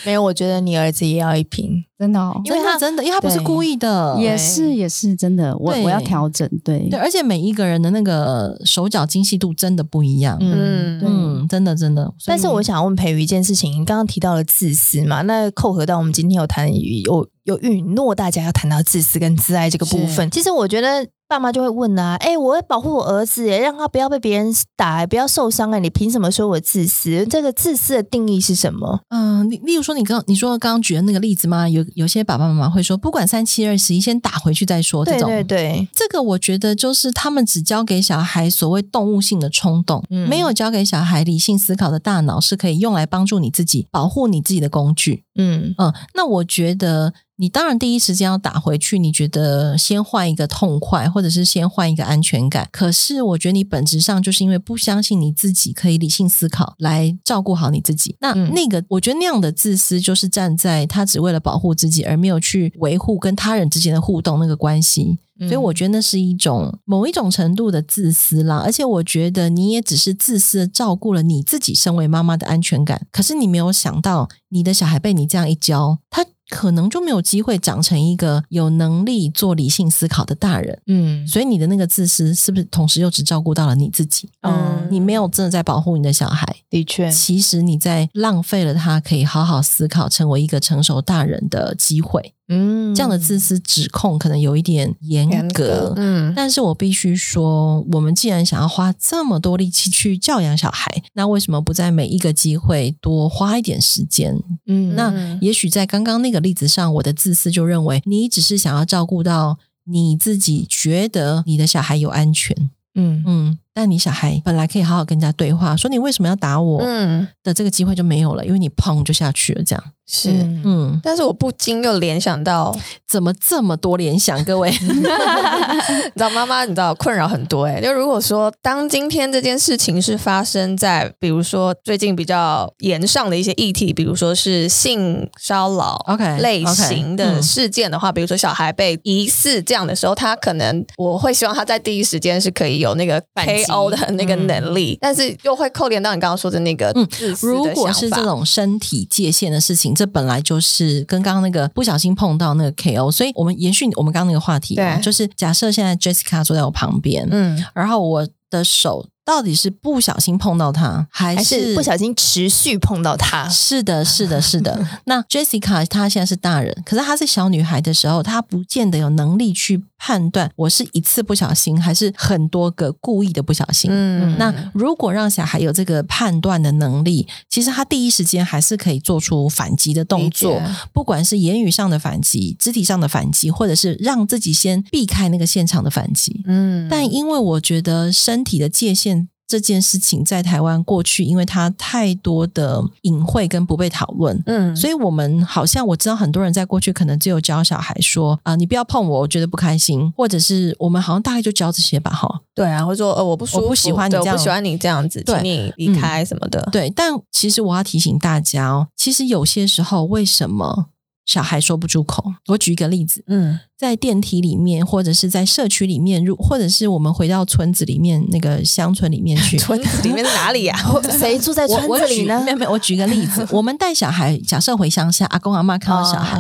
没有，我觉得你儿子也要一瓶，真的，哦，因为他真的，因为他不是故意的，也是也是真的，我我要调整，对。对，而且每一个人的那个手脚精细度真的不一样，嗯嗯，真的真的。但是我想问培瑜一件事情，你刚刚提到了自私嘛，那扣合到我们今天有谈有有允诺大家要谈到自私跟自爱这个部分，其实我觉得。爸妈就会问啊，哎，我会保护我儿子，让他不要被别人打，不要受伤啊。你凭什么说我自私？这个自私的定义是什么？嗯，例例如说，你刚你说刚刚举的那个例子吗？有有些爸爸妈妈会说，不管三七二十一，先打回去再说。这种对对对，这个我觉得就是他们只教给小孩所谓动物性的冲动，嗯、没有教给小孩理性思考的大脑是可以用来帮助你自己保护你自己的工具。嗯嗯，那我觉得。你当然第一时间要打回去，你觉得先换一个痛快，或者是先换一个安全感。可是我觉得你本质上就是因为不相信你自己可以理性思考来照顾好你自己。那那个，我觉得那样的自私就是站在他只为了保护自己，而没有去维护跟他人之间的互动那个关系。所以我觉得那是一种某一种程度的自私啦。而且我觉得你也只是自私的照顾了你自己身为妈妈的安全感。可是你没有想到，你的小孩被你这样一教，他。可能就没有机会长成一个有能力做理性思考的大人，嗯，所以你的那个自私是不是同时又只照顾到了你自己？嗯，你没有真的在保护你的小孩，的确，其实你在浪费了他可以好好思考、成为一个成熟大人的机会。嗯，这样的自私指控可能有一点严格，嗯，但是我必须说，我们既然想要花这么多力气去教养小孩，那为什么不在每一个机会多花一点时间？嗯，那也许在刚刚那个例子上，我的自私就认为你只是想要照顾到你自己，觉得你的小孩有安全，嗯。嗯，但你小孩本来可以好好跟人家对话，说你为什么要打我？嗯，的这个机会就没有了，因为你砰就下去了，这样。是，嗯，但是我不禁又联想到，怎么这么多联想？各位，[LAUGHS] 你知道妈妈，你知道困扰很多哎、欸。就如果说，当今天这件事情是发生在，比如说最近比较严上的一些议题，比如说是性骚扰，OK 类型的事件的话，okay, okay, 比如说小孩被疑似这样的时候，他可能我会希望他在第一时间是可以有那个 KO 的那个能力，嗯、但是又会扣连到你刚刚说的那个的，嗯，如果是这种身体界限的事情。这本来就是跟刚刚那个不小心碰到那个 KO，所以我们延续我们刚刚那个话题，对，就是假设现在 Jessica 坐在我旁边，嗯，然后我的手。到底是不小心碰到他，还是，还是不小心持续碰到他？是的，是的，是的。[LAUGHS] 那 Jessica 她现在是大人，可是她是小女孩的时候，她不见得有能力去判断我是一次不小心，还是很多个故意的不小心。嗯，那如果让小孩有这个判断的能力，其实他第一时间还是可以做出反击的动作，不管是言语上的反击、肢体上的反击，或者是让自己先避开那个现场的反击。嗯，但因为我觉得身体的界限。这件事情在台湾过去，因为它太多的隐晦跟不被讨论，嗯，所以我们好像我知道很多人在过去可能只有教小孩说啊、呃，你不要碰我，我觉得不开心，或者是我们好像大概就教这些吧，哈，对啊，或者说呃，我不舒服，我不喜欢你这样，我不喜欢你这样子，请你离开什么的，嗯，对。但其实我要提醒大家哦，其实有些时候为什么？小孩说不出口。我举一个例子，嗯，在电梯里面，或者是在社区里面，如或者是我们回到村子里面，那个乡村里面去，[LAUGHS] 村子里面是哪里 [LAUGHS] 呀？谁住在村子里呢？没有没有，我举个例子，我们带小孩，假设回乡下，阿公阿妈看到小孩，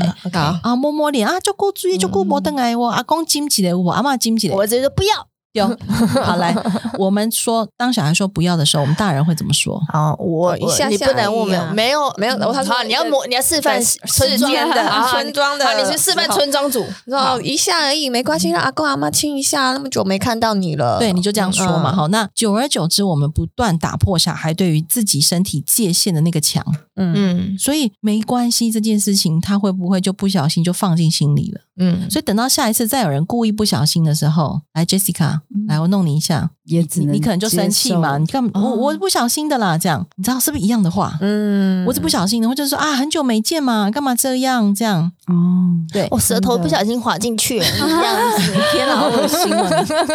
啊摸摸脸啊，就顾注意，就顾摩登爱我，阿公金起来我，阿妈金起来，我直接说不要。[LAUGHS] 有好来，[LAUGHS] 我们说当小孩说不要的时候，我们大人会怎么说？好，我一下你不能问，没有没有，他说你要模你要示范村庄的村庄的，你是示范村庄主，然后一下而已，没关系，让阿公阿妈亲一下，那么久没看到你了，对，你就这样说嘛。好，那久而久之，我们不断打破小孩对于自己身体界限的那个墙，嗯，所以没关系，这件事情他会不会就不小心就放进心里了？嗯，所以等到下一次再有人故意不小心的时候，来，Jessica，来，我弄你一下，也只能你可能就生气嘛，你干嘛我我不小心的啦，这样你知道是不是一样的话？嗯，我是不小心的，或者说啊，很久没见嘛，干嘛这样这样？哦，对，我舌头不小心滑进去了，[LAUGHS] 这样子，天哪，好恶心啊！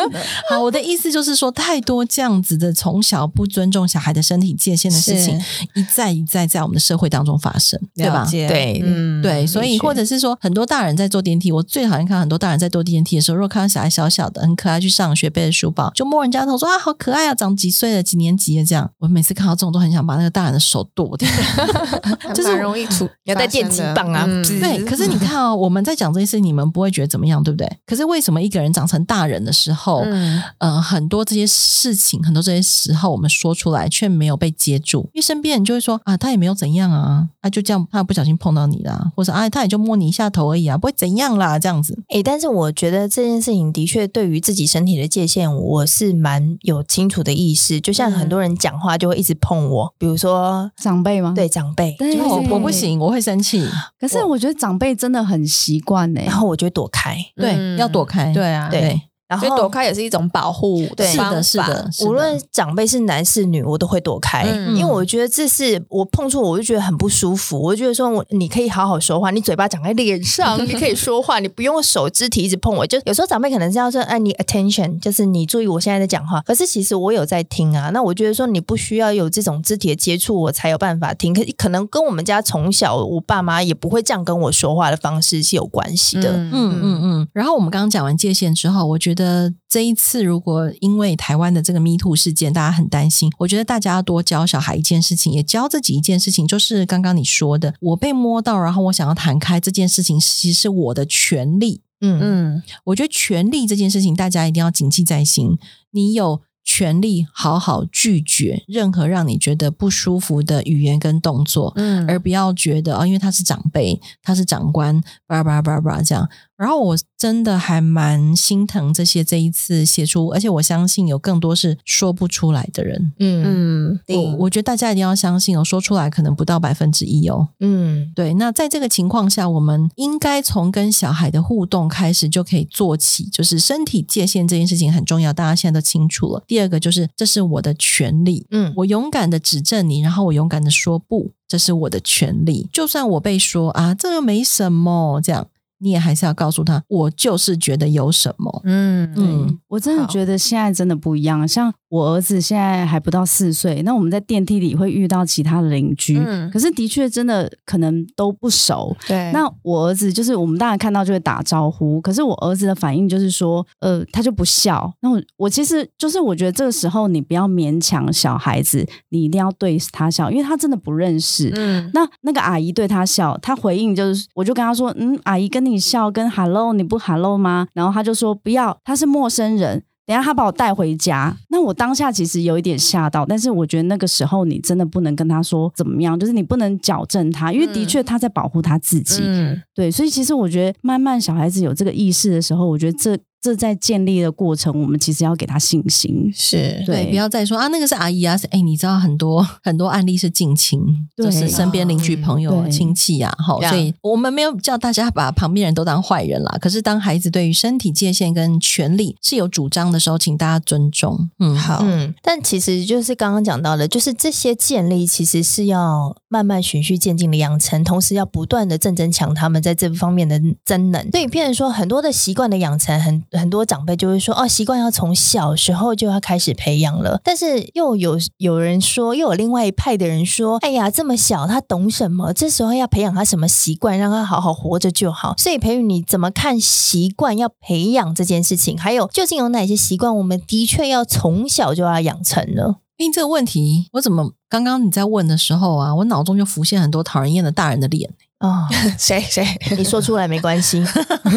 [LAUGHS] 好，我的意思就是说，太多这样子的从小不尊重小孩的身体界限的事情，一再一再在我们的社会当中发生，对吧？对，嗯，对，所以或者是说，很多大人在坐电梯。我最讨厌看到很多大人在坐电梯的时候，如果看到小孩小小的、很可爱去上学，背的书包，就摸人家头说啊，好可爱啊，长几岁了，几年级了这样。我每次看到这种，都很想把那个大人的手剁掉 [LAUGHS] [LAUGHS] 就是容易出 [LAUGHS] 要带电击棒啊。对，可是你看哦，我们在讲这些事，你们不会觉得怎么样，对不对？可是为什么一个人长成大人的时候，嗯、呃，很多这些事情，很多这些时候，我们说出来却没有被接住，因为身边人就会说啊，他也没有怎样啊，他就这样，他不小心碰到你了，或者啊，他也就摸你一下头而已啊，不会怎样啦。啊，这样子，诶，但是我觉得这件事情的确对于自己身体的界限，我是蛮有清楚的意识。就像很多人讲话就会一直碰我，比如说长辈吗？对，长辈，对我我不行，我会生气。可是我觉得长辈真的很习惯呢，然后我就躲开，对，要躲开，对啊，对。然后躲开也是一种保护，对，是的，是的。无论长辈是男是女，我都会躲开，因为我觉得这是我碰触，我就觉得很不舒服。我就觉得说，我你可以好好说话，你嘴巴长在脸上，[LAUGHS] 你可以说话，你不用手肢体一直碰我。就有时候长辈可能是要说，哎，你 attention，就是你注意我现在在讲话。可是其实我有在听啊。那我觉得说，你不需要有这种肢体的接触，我才有办法听。可可能跟我们家从小我爸妈也不会这样跟我说话的方式是有关系的。嗯嗯嗯。然后我们刚刚讲完界限之后，我觉得这一。次如果因为台湾的这个 Me Too 事件，大家很担心，我觉得大家要多教小孩一件事情，也教自己一件事情，就是刚刚你说的，我被摸到，然后我想要弹开这件事情，其实是我的权利。嗯嗯，我觉得权利这件事情，大家一定要谨记在心。你有权利好好拒绝任何让你觉得不舒服的语言跟动作，嗯，而不要觉得啊、哦，因为他是长辈，他是长官，叭叭叭叭这样。然后我真的还蛮心疼这些这一次写出，而且我相信有更多是说不出来的人。嗯嗯，我我觉得大家一定要相信哦，说出来可能不到百分之一哦。嗯，对。那在这个情况下，我们应该从跟小孩的互动开始就可以做起，就是身体界限这件事情很重要，大家现在都清楚了。第二个就是这是我的权利，嗯，我勇敢的指正你，然后我勇敢的说不，这是我的权利。就算我被说啊，这又没什么，这样。你也还是要告诉他，我就是觉得有什么。嗯嗯，我真的觉得现在真的不一样。像我儿子现在还不到四岁，那我们在电梯里会遇到其他的邻居，嗯、可是的确真的可能都不熟。对，那我儿子就是我们当然看到就会打招呼，可是我儿子的反应就是说，呃，他就不笑。那我我其实就是我觉得这个时候你不要勉强小孩子，你一定要对他笑，因为他真的不认识。嗯，那那个阿姨对他笑，他回应就是，我就跟他说，嗯，阿姨跟你。你笑跟 hello，你不 hello 吗？然后他就说不要，他是陌生人。等下他把我带回家，那我当下其实有一点吓到，但是我觉得那个时候你真的不能跟他说怎么样，就是你不能矫正他，因为的确他在保护他自己。嗯，对，所以其实我觉得慢慢小孩子有这个意识的时候，我觉得这。这在建立的过程，我们其实要给他信心，是对，不要再说啊，那个是阿姨啊，是哎，你知道很多 [LAUGHS] 很多案例是近亲，对就是身边邻居、朋友、嗯、亲戚呀、啊，好，所以我们没有叫大家把旁边人都当坏人啦。可是当孩子对于身体界限跟权利是有主张的时候，请大家尊重。嗯，好，嗯，但其实就是刚刚讲到的，就是这些建立其实是要慢慢循序渐进的养成，同时要不断的正增强他们在这方面的增能。所以，变成说很多的习惯的养成很。很多长辈就会说，哦，习惯要从小时候就要开始培养了。但是又有有人说，又有另外一派的人说，哎呀，这么小他懂什么？这时候要培养他什么习惯，让他好好活着就好。所以培育，你怎么看习惯要培养这件事情？还有，究竟有哪些习惯我们的确要从小就要养成呢？因为这个问题，我怎么刚刚你在问的时候啊，我脑中就浮现很多讨人厌的大人的脸。哦，[LAUGHS] 谁谁？你说出来没关系，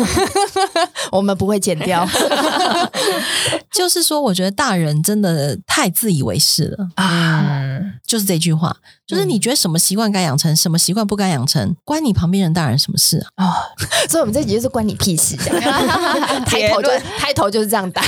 [LAUGHS] [LAUGHS] 我们不会剪掉。就是说，我觉得大人真的太自以为是了啊！嗯、就是这句话，就是你觉得什么习惯该养成，什么习惯不该养成，关你旁边人大人什么事啊？哦、所以我们这集就是关你屁事，抬头就抬头就是这样打。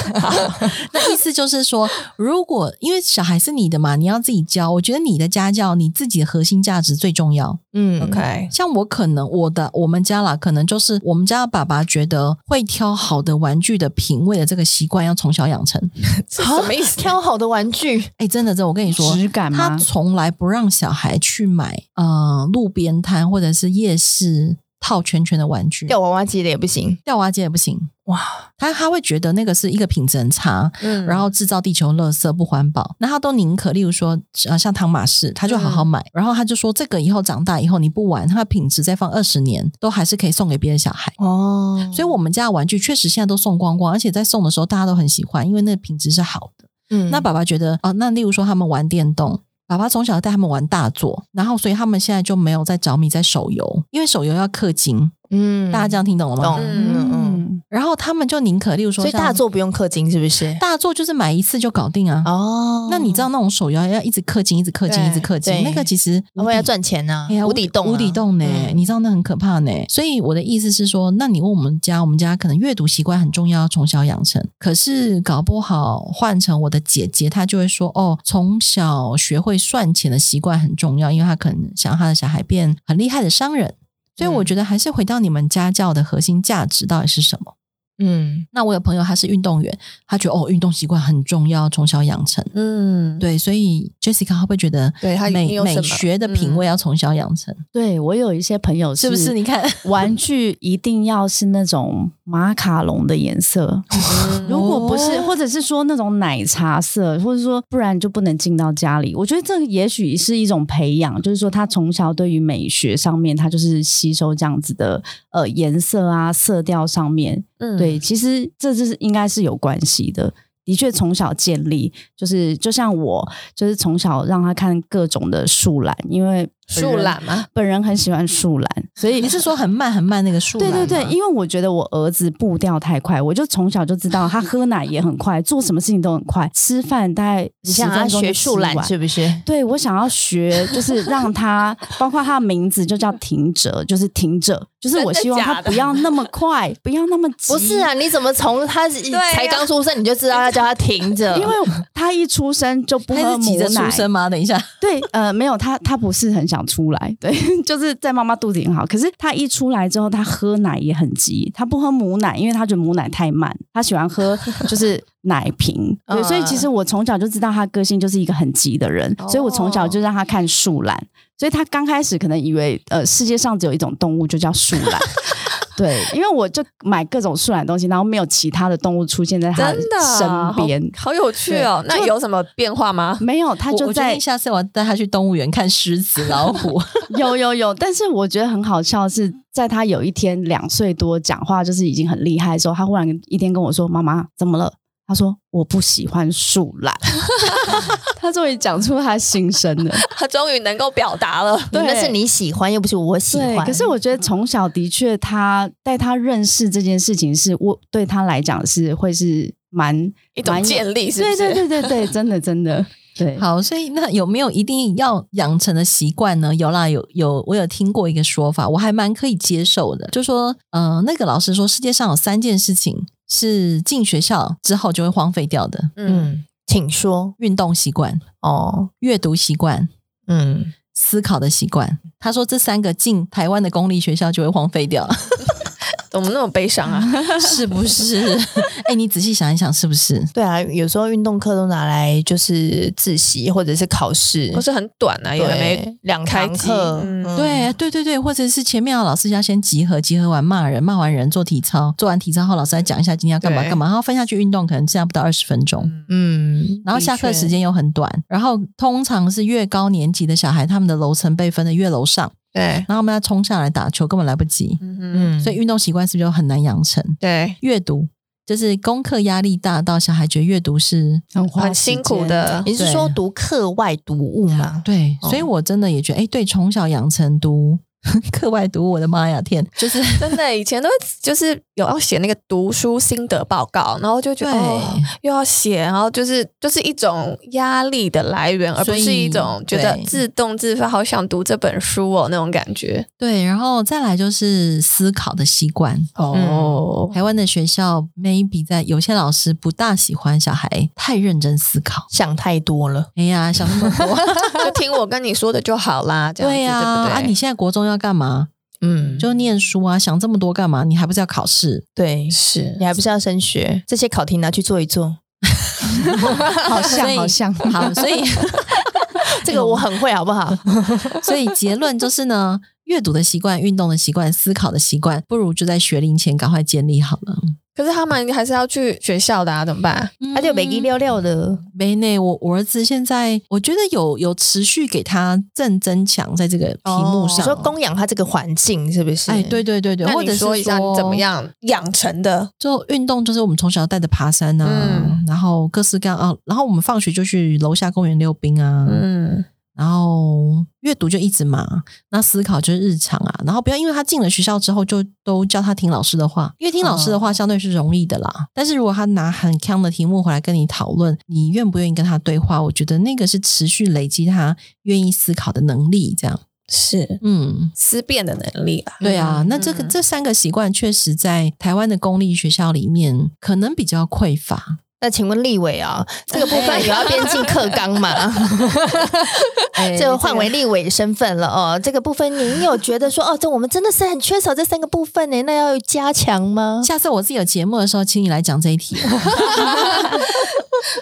那意思就是说，如果因为小孩是你的嘛，你要自己教。我觉得你的家教，你自己的核心价值最重要。嗯，OK，像我。可能我的我们家啦，可能就是我们家的爸爸觉得会挑好的玩具的品味的这个习惯要从小养成，[LAUGHS] 什么意思？挑好的玩具？[LAUGHS] 哎，真的，真的，我跟你说，质感吗？他从来不让小孩去买，呃，路边摊或者是夜市套圈圈的玩具，吊娃娃机的也不行，吊娃娃机也不行。哇，他他会觉得那个是一个品质很差，嗯，然后制造地球垃圾不环保，那他都宁可，例如说，呃，像汤马士，他就好好买，嗯、然后他就说，这个以后长大以后你不玩，它的品质再放二十年，都还是可以送给别的小孩哦。所以我们家的玩具确实现在都送光光，而且在送的时候大家都很喜欢，因为那个品质是好的。嗯，那爸爸觉得，哦，那例如说他们玩电动，爸爸从小带他们玩大作，然后所以他们现在就没有在着迷在手游，因为手游要氪金。嗯，大家这样听懂了吗？懂，嗯嗯。然后他们就宁可，例如说，所以大作不用氪金，是不是？大作就是买一次就搞定啊。哦，那你知道那种手游要一直氪金，一直氪金，一直氪金，那个其实因为要赚钱呢，无底洞，无底洞呢。你知道那很可怕呢。所以我的意思是说，那你问我们家，我们家可能阅读习惯很重要，从小养成。可是搞不好换成我的姐姐，她就会说，哦，从小学会算钱的习惯很重要，因为她可能想让她的小孩变很厉害的商人。所以我觉得还是回到你们家教的核心价值到底是什么？嗯，那我有朋友他是运动员，他觉得哦，运动习惯很重要，从小养成。嗯，对，所以 Jessica 会不会觉得，对他美美学的品味要从小养成？嗯、对我有一些朋友是，是不是？你看，玩具一定要是那种马卡龙的颜色，嗯、如果不是，或者是说那种奶茶色，或者说不然就不能进到家里。我觉得这也许是一种培养，就是说他从小对于美学上面，他就是吸收这样子的呃颜色啊、色调上面。嗯，对，其实这就是应该是有关系的。的确，从小建立，就是就像我，就是从小让他看各种的树懒，因为。树懒吗？本人很喜欢树懒，所以你是说很慢很慢那个树懒？对对对，因为我觉得我儿子步调太快，我就从小就知道他喝奶也很快，做什么事情都很快，吃饭大概十分钟学树懒是不是？对，我想要学，就是让他，[LAUGHS] 包括他的名字就叫停着，就是停着，就是我希望他不要那么快，不要那么急。不是啊，你怎么从他才刚出生你就知道要叫他停着？因为他一出生就不喝母奶。出生吗？等一下，对，呃，没有，他他不是很想。出来，[LAUGHS] 对，就是在妈妈肚子里很好。可是他一出来之后，他喝奶也很急，他不喝母奶，因为他觉得母奶太慢，他喜欢喝 [LAUGHS] 就是奶瓶。对，所以其实我从小就知道他个性就是一个很急的人，所以我从小就让他看树懒。所以他刚开始可能以为，呃，世界上只有一种动物，就叫树懒。[LAUGHS] 对，因为我就买各种树懒东西，然后没有其他的动物出现在他的身边，好有趣哦。那有什么变化吗？没有，他就在下次我带他去动物园看狮子、老虎。[LAUGHS] 有有有，但是我觉得很好笑是，在他有一天两岁多讲话就是已经很厉害的时候，他忽然一天跟我说：“妈妈，怎么了？”他说：“我不喜欢树懒。[LAUGHS] ”他终于讲出他心声了，[LAUGHS] 他终于能够表达了。对，那是你喜欢，又不是我喜欢。可是我觉得从小的确，他带他认识这件事情，是我对他来讲是会是蛮一种建立，是不是？对对对对对，真的真的 [LAUGHS] 对。好，所以那有没有一定要养成的习惯呢？有啦，有有，我有听过一个说法，我还蛮可以接受的，就说，嗯、呃，那个老师说，世界上有三件事情。是进学校之后就会荒废掉的。嗯，请说。运动习惯哦，阅读习惯，嗯，思考的习惯。他说这三个进台湾的公立学校就会荒废掉。怎么那么悲伤啊？[LAUGHS] 是不是？[LAUGHS] 哎、欸，你仔细想一想，是不是？对啊，有时候运动课都拿来就是自习或者是考试，不是很短啊，有没两堂课。嗯、对对对对，或者是前面老师要先集合，集合完骂人，骂完人做体操，做完体操后老师来讲一下今天要干嘛干嘛，然后分下去运动，可能这样不到二十分钟。嗯，然后下课时间又很短，然后通常是越高年级的小孩，他们的楼层被分的越楼上。对，然后我们要冲下来打球，根本来不及。嗯嗯，所以运动习惯是不是就很难养成？对，阅读就是功课压力大到小孩觉得阅读是很很辛苦的。你是说读课外读物吗？对，所以我真的也觉得，哎，对，从小养成读。[LAUGHS] 课外读，我的妈呀，天，就是 [LAUGHS] 真的，以前都就是有要写那个读书心得报告，然后就觉得哦，又要写，然后就是就是一种压力的来源，而不是一种觉得自动自发好想读这本书哦那种感觉。对，然后再来就是思考的习惯哦。台湾的学校 maybe 在有些老师不大喜欢小孩太认真思考，想太多了。哎呀，想那么多，[LAUGHS] 就听我跟你说的就好啦。这样子对呀，对不对？啊，你现在国中要干嘛？嗯，就念书啊，想这么多干嘛？你还不是要考试？对，是你还不是要升学？这些考题拿去做一做，[LAUGHS] 好像好像好，所以 [LAUGHS] 这个我很会，好不好？[LAUGHS] 所以结论就是呢，阅读的习惯、运动的习惯、思考的习惯，不如就在学龄前赶快建立好了。可是他们还是要去学校的啊，怎么办？而且没一溜溜的没呢。我我儿子现在，我觉得有有持续给他正增强在这个题目上，说供养他这个环境是不是？哎，对对对对，或者说一下你怎么样养成的？就运动，就是我们从小带着爬山啊，然后各式各样啊，然后我们放学就去楼下公园溜冰啊，嗯。然后阅读就一直嘛，那思考就是日常啊。然后不要因为他进了学校之后就都叫他听老师的话，因为听老师的话相对是容易的啦。哦、但是如果他拿很强的题目回来跟你讨论，你愿不愿意跟他对话？我觉得那个是持续累积他愿意思考的能力，这样是嗯思辨的能力啊。对啊，那这个这三个习惯确实在台湾的公立学校里面可能比较匮乏。那请问立委啊，这个部分有要编进课纲吗？[LAUGHS] 就换为立委身份了哦。这个部分您有觉得说哦，这我们真的是很缺少这三个部分呢？那要加强吗？下次我自己有节目的时候，请你来讲这一题。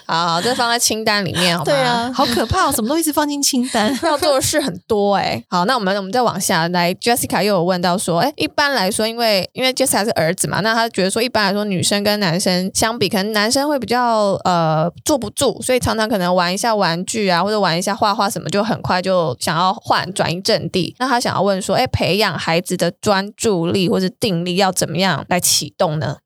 好，[LAUGHS] 好，这放在清单里面，好吗？对啊，好可怕哦，什么都一直放进清单，要做的事很多哎、欸。好，那我们我们再往下来，Jessica 又有问到说，哎，一般来说，因为因为 Jessica 是儿子嘛，那他觉得说，一般来说，女生跟男生相比，可能男生会比较呃坐不住，所以常常可能玩一下玩具啊，或者玩一下画画什么，就很快就想要换转移阵地。那他想要问说，哎，培养孩子的专注力或者定力要怎么样来启动呢？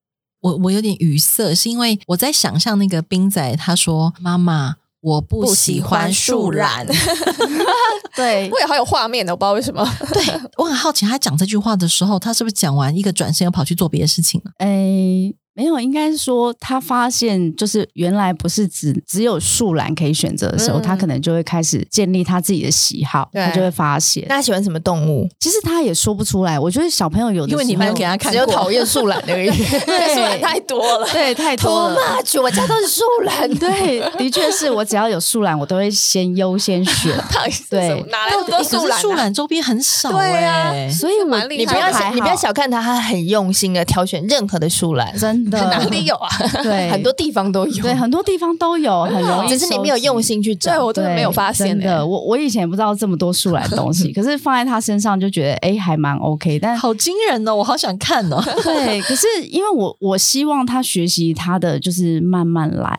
我我有点语塞，是因为我在想象那个冰仔，他说：“妈妈，我不喜欢树懒。树懒” [LAUGHS] [LAUGHS] 对，我也好有画面的，我不知道为什么。对，我很好奇，他讲这句话的时候，他是不是讲完一个转身又跑去做别的事情了？哎。没有，应该是说他发现，就是原来不是只只有树懒可以选择的时候，嗯、他可能就会开始建立他自己的喜好，他就会发现。那他喜欢什么动物？其实他也说不出来。我觉得小朋友有的，因为你没有给他看，只有讨厌树懒而已。对，树懒太多了，对，太多了。Too much，我家都是树懒。[LAUGHS] 对，的确是我只要有树懒，我都会先优先选。[LAUGHS] 对，哪来那么多树懒？树懒周边很少，对啊，所以蛮厉害。你不要小，你不要小看他，他很用心的挑选任何的树懒，真的哪里有啊？对，很多地方都有，对，很多地方都有，[LAUGHS] 很容易。只是你没有用心去找，对，我真的没有发现的。我我以前也不知道这么多树懒的东西，[LAUGHS] 可是放在他身上就觉得哎，还蛮 OK。但好惊人哦，我好想看哦。[LAUGHS] 对，可是因为我我希望他学习他的就是慢慢来，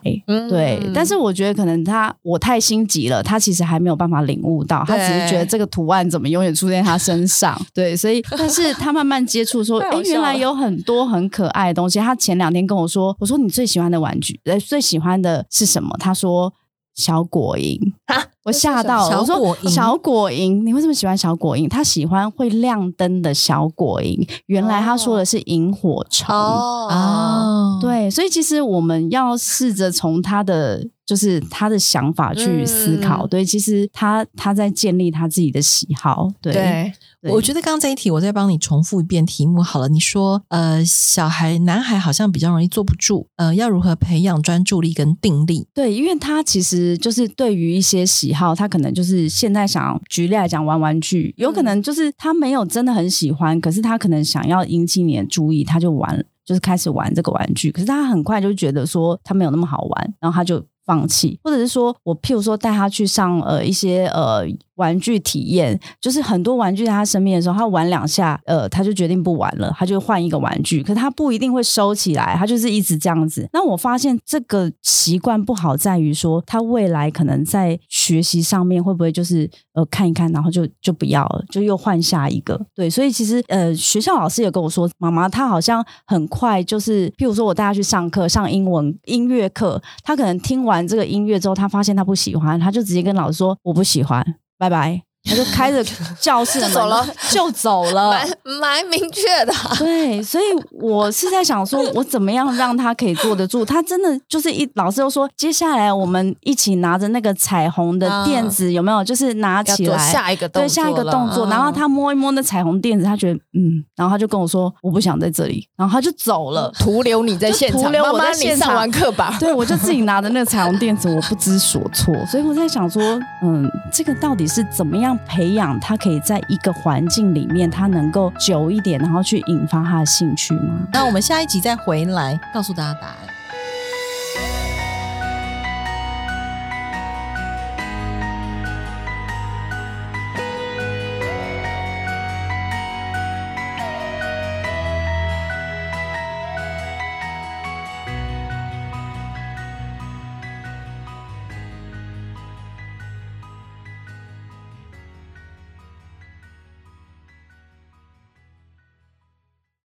对。但是我觉得可能他我太心急了，他其实还没有办法领悟到，他只是觉得这个图案怎么永远出现在他身上，对。所以，但是他慢慢接触说，哎，原来有很多很可爱的东西。他前两天跟我说。我说你最喜欢的玩具，呃，最喜欢的是什么？他说小果蝇啊，我吓到了。我说小果蝇，你为什么喜欢小果蝇？他喜欢会亮灯的小果蝇。原来他说的是萤火虫哦，哦，对，所以其实我们要试着从他的就是他的想法去思考。嗯、对，其实他他在建立他自己的喜好。对。对我觉得刚刚这一题，我再帮你重复一遍题目好了。你说，呃，小孩男孩好像比较容易坐不住，呃，要如何培养专注力跟定力？对，因为他其实就是对于一些喜好，他可能就是现在想举例来讲玩玩具，有可能就是他没有真的很喜欢，可是他可能想要引起你的注意，他就玩，就是开始玩这个玩具，可是他很快就觉得说他没有那么好玩，然后他就放弃，或者是说我譬如说带他去上呃一些呃。玩具体验就是很多玩具在他身边的时候，他玩两下，呃，他就决定不玩了，他就换一个玩具。可他不一定会收起来，他就是一直这样子。那我发现这个习惯不好在于说，他未来可能在学习上面会不会就是呃看一看，然后就就不要了，就又换下一个。对，所以其实呃学校老师也跟我说，妈妈他好像很快就是，譬如说我带他去上课上英文音乐课，他可能听完这个音乐之后，他发现他不喜欢，他就直接跟老师说我不喜欢。拜拜。他就开着教室就走了，就走了，蛮蛮明确的。对，所以我是在想说，我怎么样让他可以坐得住？他真的就是一老师又说，接下来我们一起拿着那个彩虹的垫子，有没有？就是拿起来下一个动作，对，下一个动作。然后他摸一摸那彩虹垫子，他觉得嗯，然后他就跟我说，我不想在这里，然后他就走了，徒留你在现场，徒留我在现场上完课吧。对，我就自己拿着那个彩虹垫子，我不知所措。所以我在想说，嗯，这个到底是怎么培养他可以在一个环境里面，他能够久一点，然后去引发他的兴趣吗？那我们下一集再回来告诉大家答案。